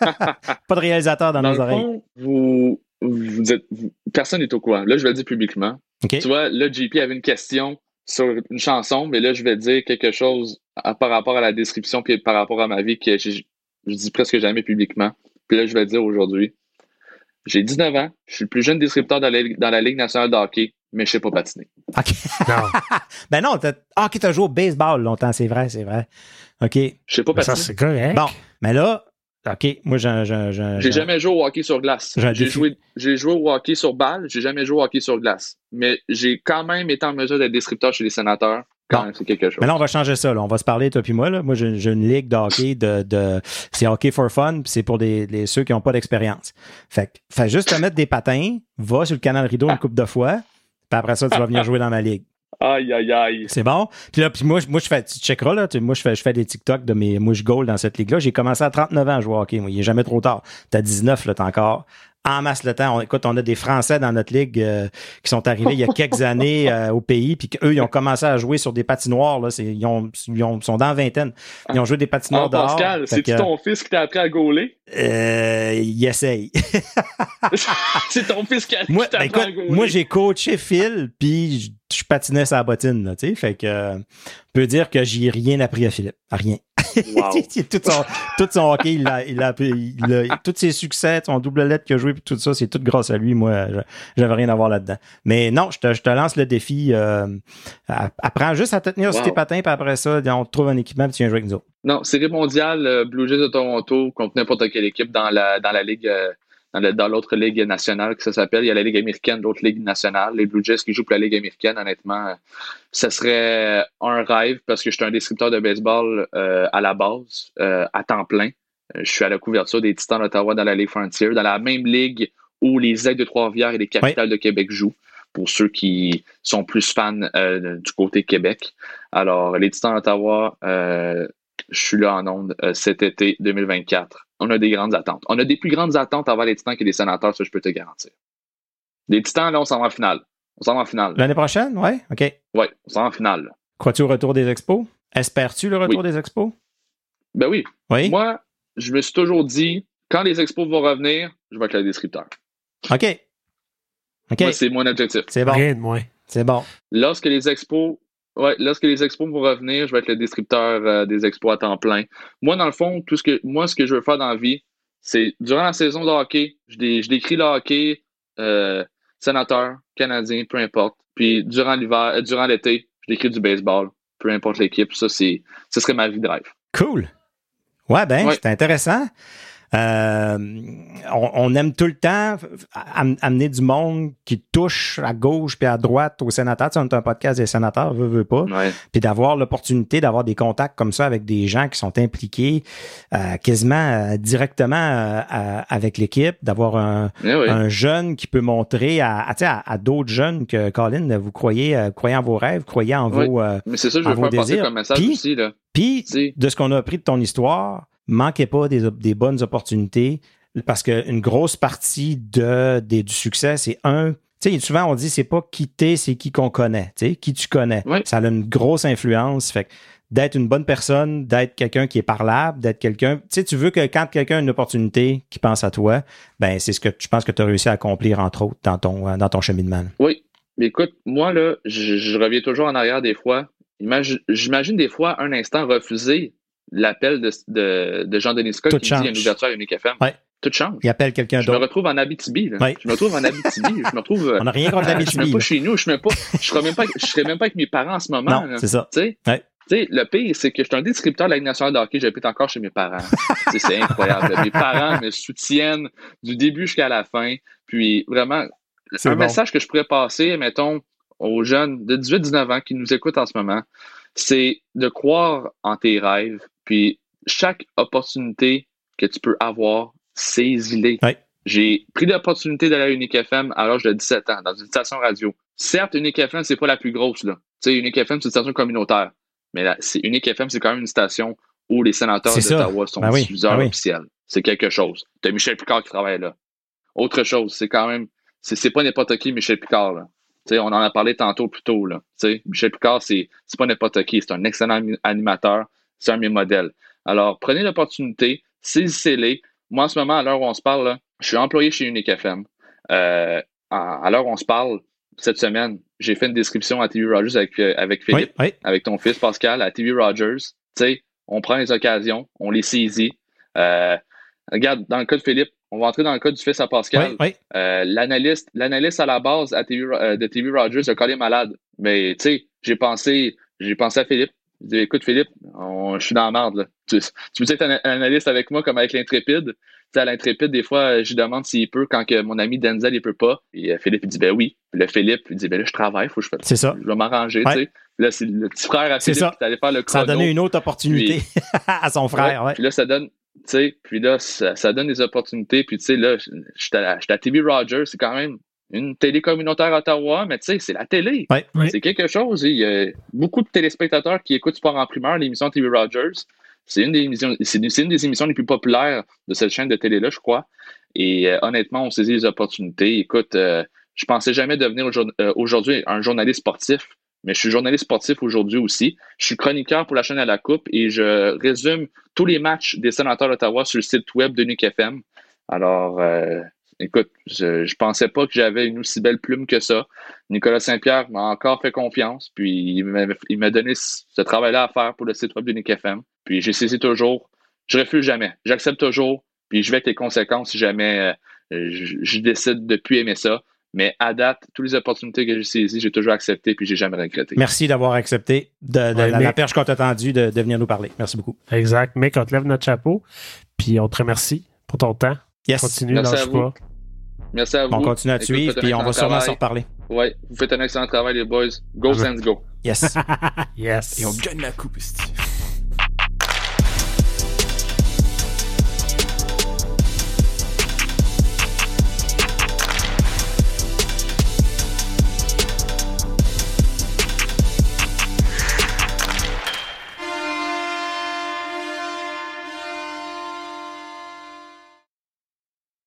pas de réalisateur dans, Dans nos le oreilles. fond, vous, vous êtes, vous- personne n'est au courant. Là, je vais le dire publiquement. Tu vois, là, JP avait une question sur une chanson, mais là, je vais dire quelque chose à- par rapport à la description puis par rapport à ma vie que je dis presque jamais publiquement. Puis là, je vais le dire aujourd'hui. J'ai 19 ans, je suis le plus jeune descripteur dans la, dans la Ligue nationale de hockey, mais je sais pas patiner. OK. Non, Ben non, t'as... Ah, OK, t'as joué au baseball longtemps, c'est vrai, c'est vrai. OK. Je sais pas mais ça, patiner. c'est correct. Bon, mais là, OK, moi, j'ai... j'ai- j'ai- J'ai j'ai- jamais joué au hockey sur glace. J'ai joué, j'ai joué au hockey sur balle, j'ai jamais joué au hockey sur glace. Mais j'ai quand même été en mesure d'être descripteur chez les sénateurs. Quand Bon. même, c'est quelque chose. Mais là, on va changer ça. Là. On va se parler, toi puis moi. Là. Moi, j'ai, j'ai une ligue de hockey de, de c'est hockey for fun, puis c'est pour des, les- ceux qui n'ont pas d'expérience. Fait que, fais juste te mettre des patins, va sur le canal rideau une coupe de fois, puis après ça, tu vas venir jouer dans ma ligue. Aïe, aïe, aïe. C'est bon? Puis là, puis moi, je- moi, je fais, tu checkeras, là, tu- moi, je fais, je fais des TikTok de mes mouches goal dans cette ligue-là. J'ai commencé à 39 ans à jouer au hockey. Moi, il est jamais trop tard. T'as 19, là, t'as encore en masse le temps. On, écoute, on a des Français dans notre ligue euh, qui sont arrivés il y a quelques années euh, au pays, puis qu'eux, ils ont commencé à jouer sur des patinoires. Là, c'est, ils, ont, ils ont- sont dans la vingtaine. Ils ont joué des patinoires Oh, dehors. Pascal, c'est-tu que, ton fils qui t'a appris à gauler? euh, il essaye. c'est ton fils qui, a- moi, qui t'a ben, appris à gauler. moi, j'ai coaché Phil, puis je, je patinais sa bottine, là, tu sais. Fait que, euh, on peut dire que j'ai rien appris à Philippe. À rien. Wow. tout, son, tout son hockey, il a, il a, il a- tous ses succès, son double lettre qu'il a joué, puis tout ça, c'est tout grâce à lui. Moi, je- j'avais rien à voir là-dedans. Mais non, je te, je te lance le défi. Euh, apprends juste à te tenir sur tes patins, puis après ça, on te trouve un équipement, puis tu viens jouer avec nous autres. Non, série mondiale, euh, Blue Jays de Toronto contre n'importe quelle équipe dans la, dans la ligue, euh, dans, l'autre ligue nationale que ça s'appelle. Il y a la ligue américaine, l'autre ligue nationale. Les Blue Jays qui jouent pour la ligue américaine, honnêtement, euh, ça serait un rêve parce que je suis un descripteur de baseball euh, à la base, euh, à temps plein. Euh, Je suis à la couverture des Titans d'Ottawa dans la Ligue Frontier, dans la même ligue où les Aigles de Trois-Rivières et les Capitales de Québec jouent, pour ceux qui sont plus fans euh, du côté Québec. Alors, les Titans d'Ottawa, euh, je suis là en onde euh, cet été 2024. On a des grandes attentes. On a des plus grandes attentes envers les Titans que les sénateurs, ça je peux te garantir. Les Titans, là, on s'en va en finale. On s'en va en finale. L'année prochaine, ouais? OK. Oui, on s'en va en finale. Crois-tu au retour des expos? Espères-tu le retour Oui. des expos? Ben oui. Oui? Moi, je me suis toujours dit, quand les expos vont revenir, je vais être le descripteur. OK. OK. Moi, c'est mon objectif. C'est bon. Rien de moins. C'est bon. Lorsque les expos, ouais, lorsque les expos vont revenir, je vais être le descripteur euh, des expos à temps plein. Moi, dans le fond, tout ce que moi, ce que je veux faire dans la vie, c'est durant la saison de hockey, je, dé- je décris le hockey, euh, sénateur, canadien, peu importe. Puis durant l'hiver, euh, durant l'été, je décris du baseball, peu importe l'équipe. Ça, c'est, ce serait ma vie de rêve. Cool. Ouais, ben, Ouais. c'est intéressant. Euh, on, on aime tout le temps am- amener du monde qui touche à gauche puis à droite aux sénateurs. Tu sais, on est un podcast des sénateurs, veut, veut pas. Ouais. Puis d'avoir l'opportunité d'avoir des contacts comme ça avec des gens qui sont impliqués euh, quasiment euh, directement euh, avec l'équipe, d'avoir un, Eh un jeune qui peut montrer à, à, tu sais, à, à d'autres jeunes que Colin, vous croyez, euh, croyez en vos rêves, croyez en vos. Mais c'est ça que je veux faire passer comme message Puis- aussi, là. puis, de ce qu'on a appris de ton histoire, manquez pas des, bonnes opportunités parce qu'une grosse partie de, des- du succès, c'est un. Tu sais, souvent on dit c'est pas qui t'es, c'est qui qu'on connaît, tu sais, qui tu connais. Oui. Ça a une grosse influence. Fait d'être une bonne personne, d'être quelqu'un qui est parlable, d'être quelqu'un. Tu sais, tu veux que quand quelqu'un a une opportunité qui pense à toi, ben c'est ce que je pense que tu as réussi à accomplir, entre autres, dans ton, euh, dans ton cheminement. Oui. Mais écoute, moi, là, je, je reviens toujours en arrière des fois. Imagi- J'imagine des fois un instant refuser l'appel de, de, de Jean-Denis Scott Tout qui me dit il y a une change. ouverture à Unique FM. Ouais. Tout change. Il appelle quelqu'un Je me retrouve en Abitibi. Là. Ouais. Je me retrouve en Abitibi. je me retrouve. euh, On n'a rien contre la je suis même BTB. pas chez nous. Je ne serais même pas, je serais même pas avec mes parents en ce moment. C'est ça. Tu sais? Le pire, c'est que je suis un descripteur de la Ligue nationale de hockey, j'habite encore chez mes parents. C'est incroyable. Mes parents me soutiennent du début jusqu'à la fin. Puis vraiment, un bon. message que je pourrais passer, mettons, aux jeunes de 18-19 ans qui nous écoutent en ce moment, c'est de croire en tes rêves. Puis chaque opportunité que tu peux avoir, saisis-les. Ouais. J'ai pris l'opportunité d'aller à Unique FM à l'âge de 17 ans, dans une station radio. Certes, Unique FM, c'est pas la plus grosse, là. Tu sais, Unique FM, c'est une station communautaire. Mais là, c'est Unique FM, c'est quand même une station où les sénateurs d'Ottawa sont Ben oui, diffuseurs ben oui. officiels. C'est quelque chose. T'as Michel Picard qui travaille là. Autre chose, c'est quand même, c'est pas n'importe qui, Michel Picard, là. Tu sais, on en a parlé tantôt plus tôt. Là. Tu Michel Picard, c'est pas n'importe qui. C'est un excellent animateur. C'est un de mes modèles. Alors, prenez l'opportunité, saisissez-les. Moi, en ce moment, à l'heure où on se parle, là, je suis employé chez Unique FM. Euh, à à l'heure où on se parle, cette semaine, j'ai fait une description à TV Rogers avec, euh, avec Philippe, oui. avec ton fils Pascal, à TV Rogers. Tu sais, on prend les occasions, on les saisit. Euh, regarde, dans le cas de Philippe, on va entrer dans le cas du fils à Pascal. Oui, oui. L'analyste, l'analyste à la base à TV, de TV Rogers a collé malade. Mais tu sais, j'ai pensé, j'ai pensé à Philippe. J'ai dit, écoute Philippe, on- je suis dans la merde. Là. Tu, tu veux être un analyste avec moi comme avec l'intrépide? Tu sais, à l'intrépide, des fois, euh, je lui demande s'il peut quand que mon ami Denzel il peut pas. Et euh, Philippe il dit ben oui. Puis là, Philippe il dit ben là, je travaille, faut que je fasse. C'est ça. Je vais m'arranger, Ouais. tu sais. Là, c'est le petit frère à Philippe ça. qui est allé faire le Ça a chrono. donné une autre opportunité à son frère. Ouais, Ouais. Puis là, ça donne, tu sais, puis là, ça, ça donne des opportunités. Puis tu sais, là, j'étais à, à TV Rogers, c'est quand même une télé communautaire à Ottawa, mais tu sais, c'est la télé. Ouais. Ouais. C'est quelque chose. Il y a beaucoup de téléspectateurs qui écoutent Sport en primeur, l'émission TV Rogers. C'est une des émissions, c'est une, c'est une des émissions les plus populaires de cette chaîne de télé-là, je crois. Et euh, honnêtement, on saisit les opportunités. Écoute, euh, je pensais jamais devenir euh, aujourd'hui un journaliste sportif, mais je suis journaliste sportif aujourd'hui aussi. Je suis chroniqueur pour la chaîne à la Coupe et je résume tous les matchs des sénateurs d'Ottawa sur le site web de Nick FM. Alors, euh, écoute, je, je pensais pas que j'avais une aussi belle plume que ça. Nicolas Saint-Pierre m'a encore fait confiance, puis il m'a- donné ce travail-là à faire pour le site web de Nick FM. Puis j'ai saisi toujours. Je refuse jamais. J'accepte toujours, puis je vais avec les conséquences si jamais euh, je, je décide de plus aimer ça. Mais à date, toutes les opportunités que j'ai saisies, j'ai toujours accepté, puis j'ai jamais regretté. Merci d'avoir accepté de, de Ouais, la, mais- la perche qu'on t'a tendue de, de venir nous parler. Merci beaucoup. Exact. Mec, on te lève notre chapeau. Puis on te remercie pour ton temps. Yes. Continue, Merci lâche à vous. pas. Merci à vous. On continue à te Écoute, suivre, puis on va sûrement travail. s'en reparler. Ouais, vous faites un excellent travail, les boys. Go Ah, Sens Go. Yes. yes. Et on gagne la coupe, esti.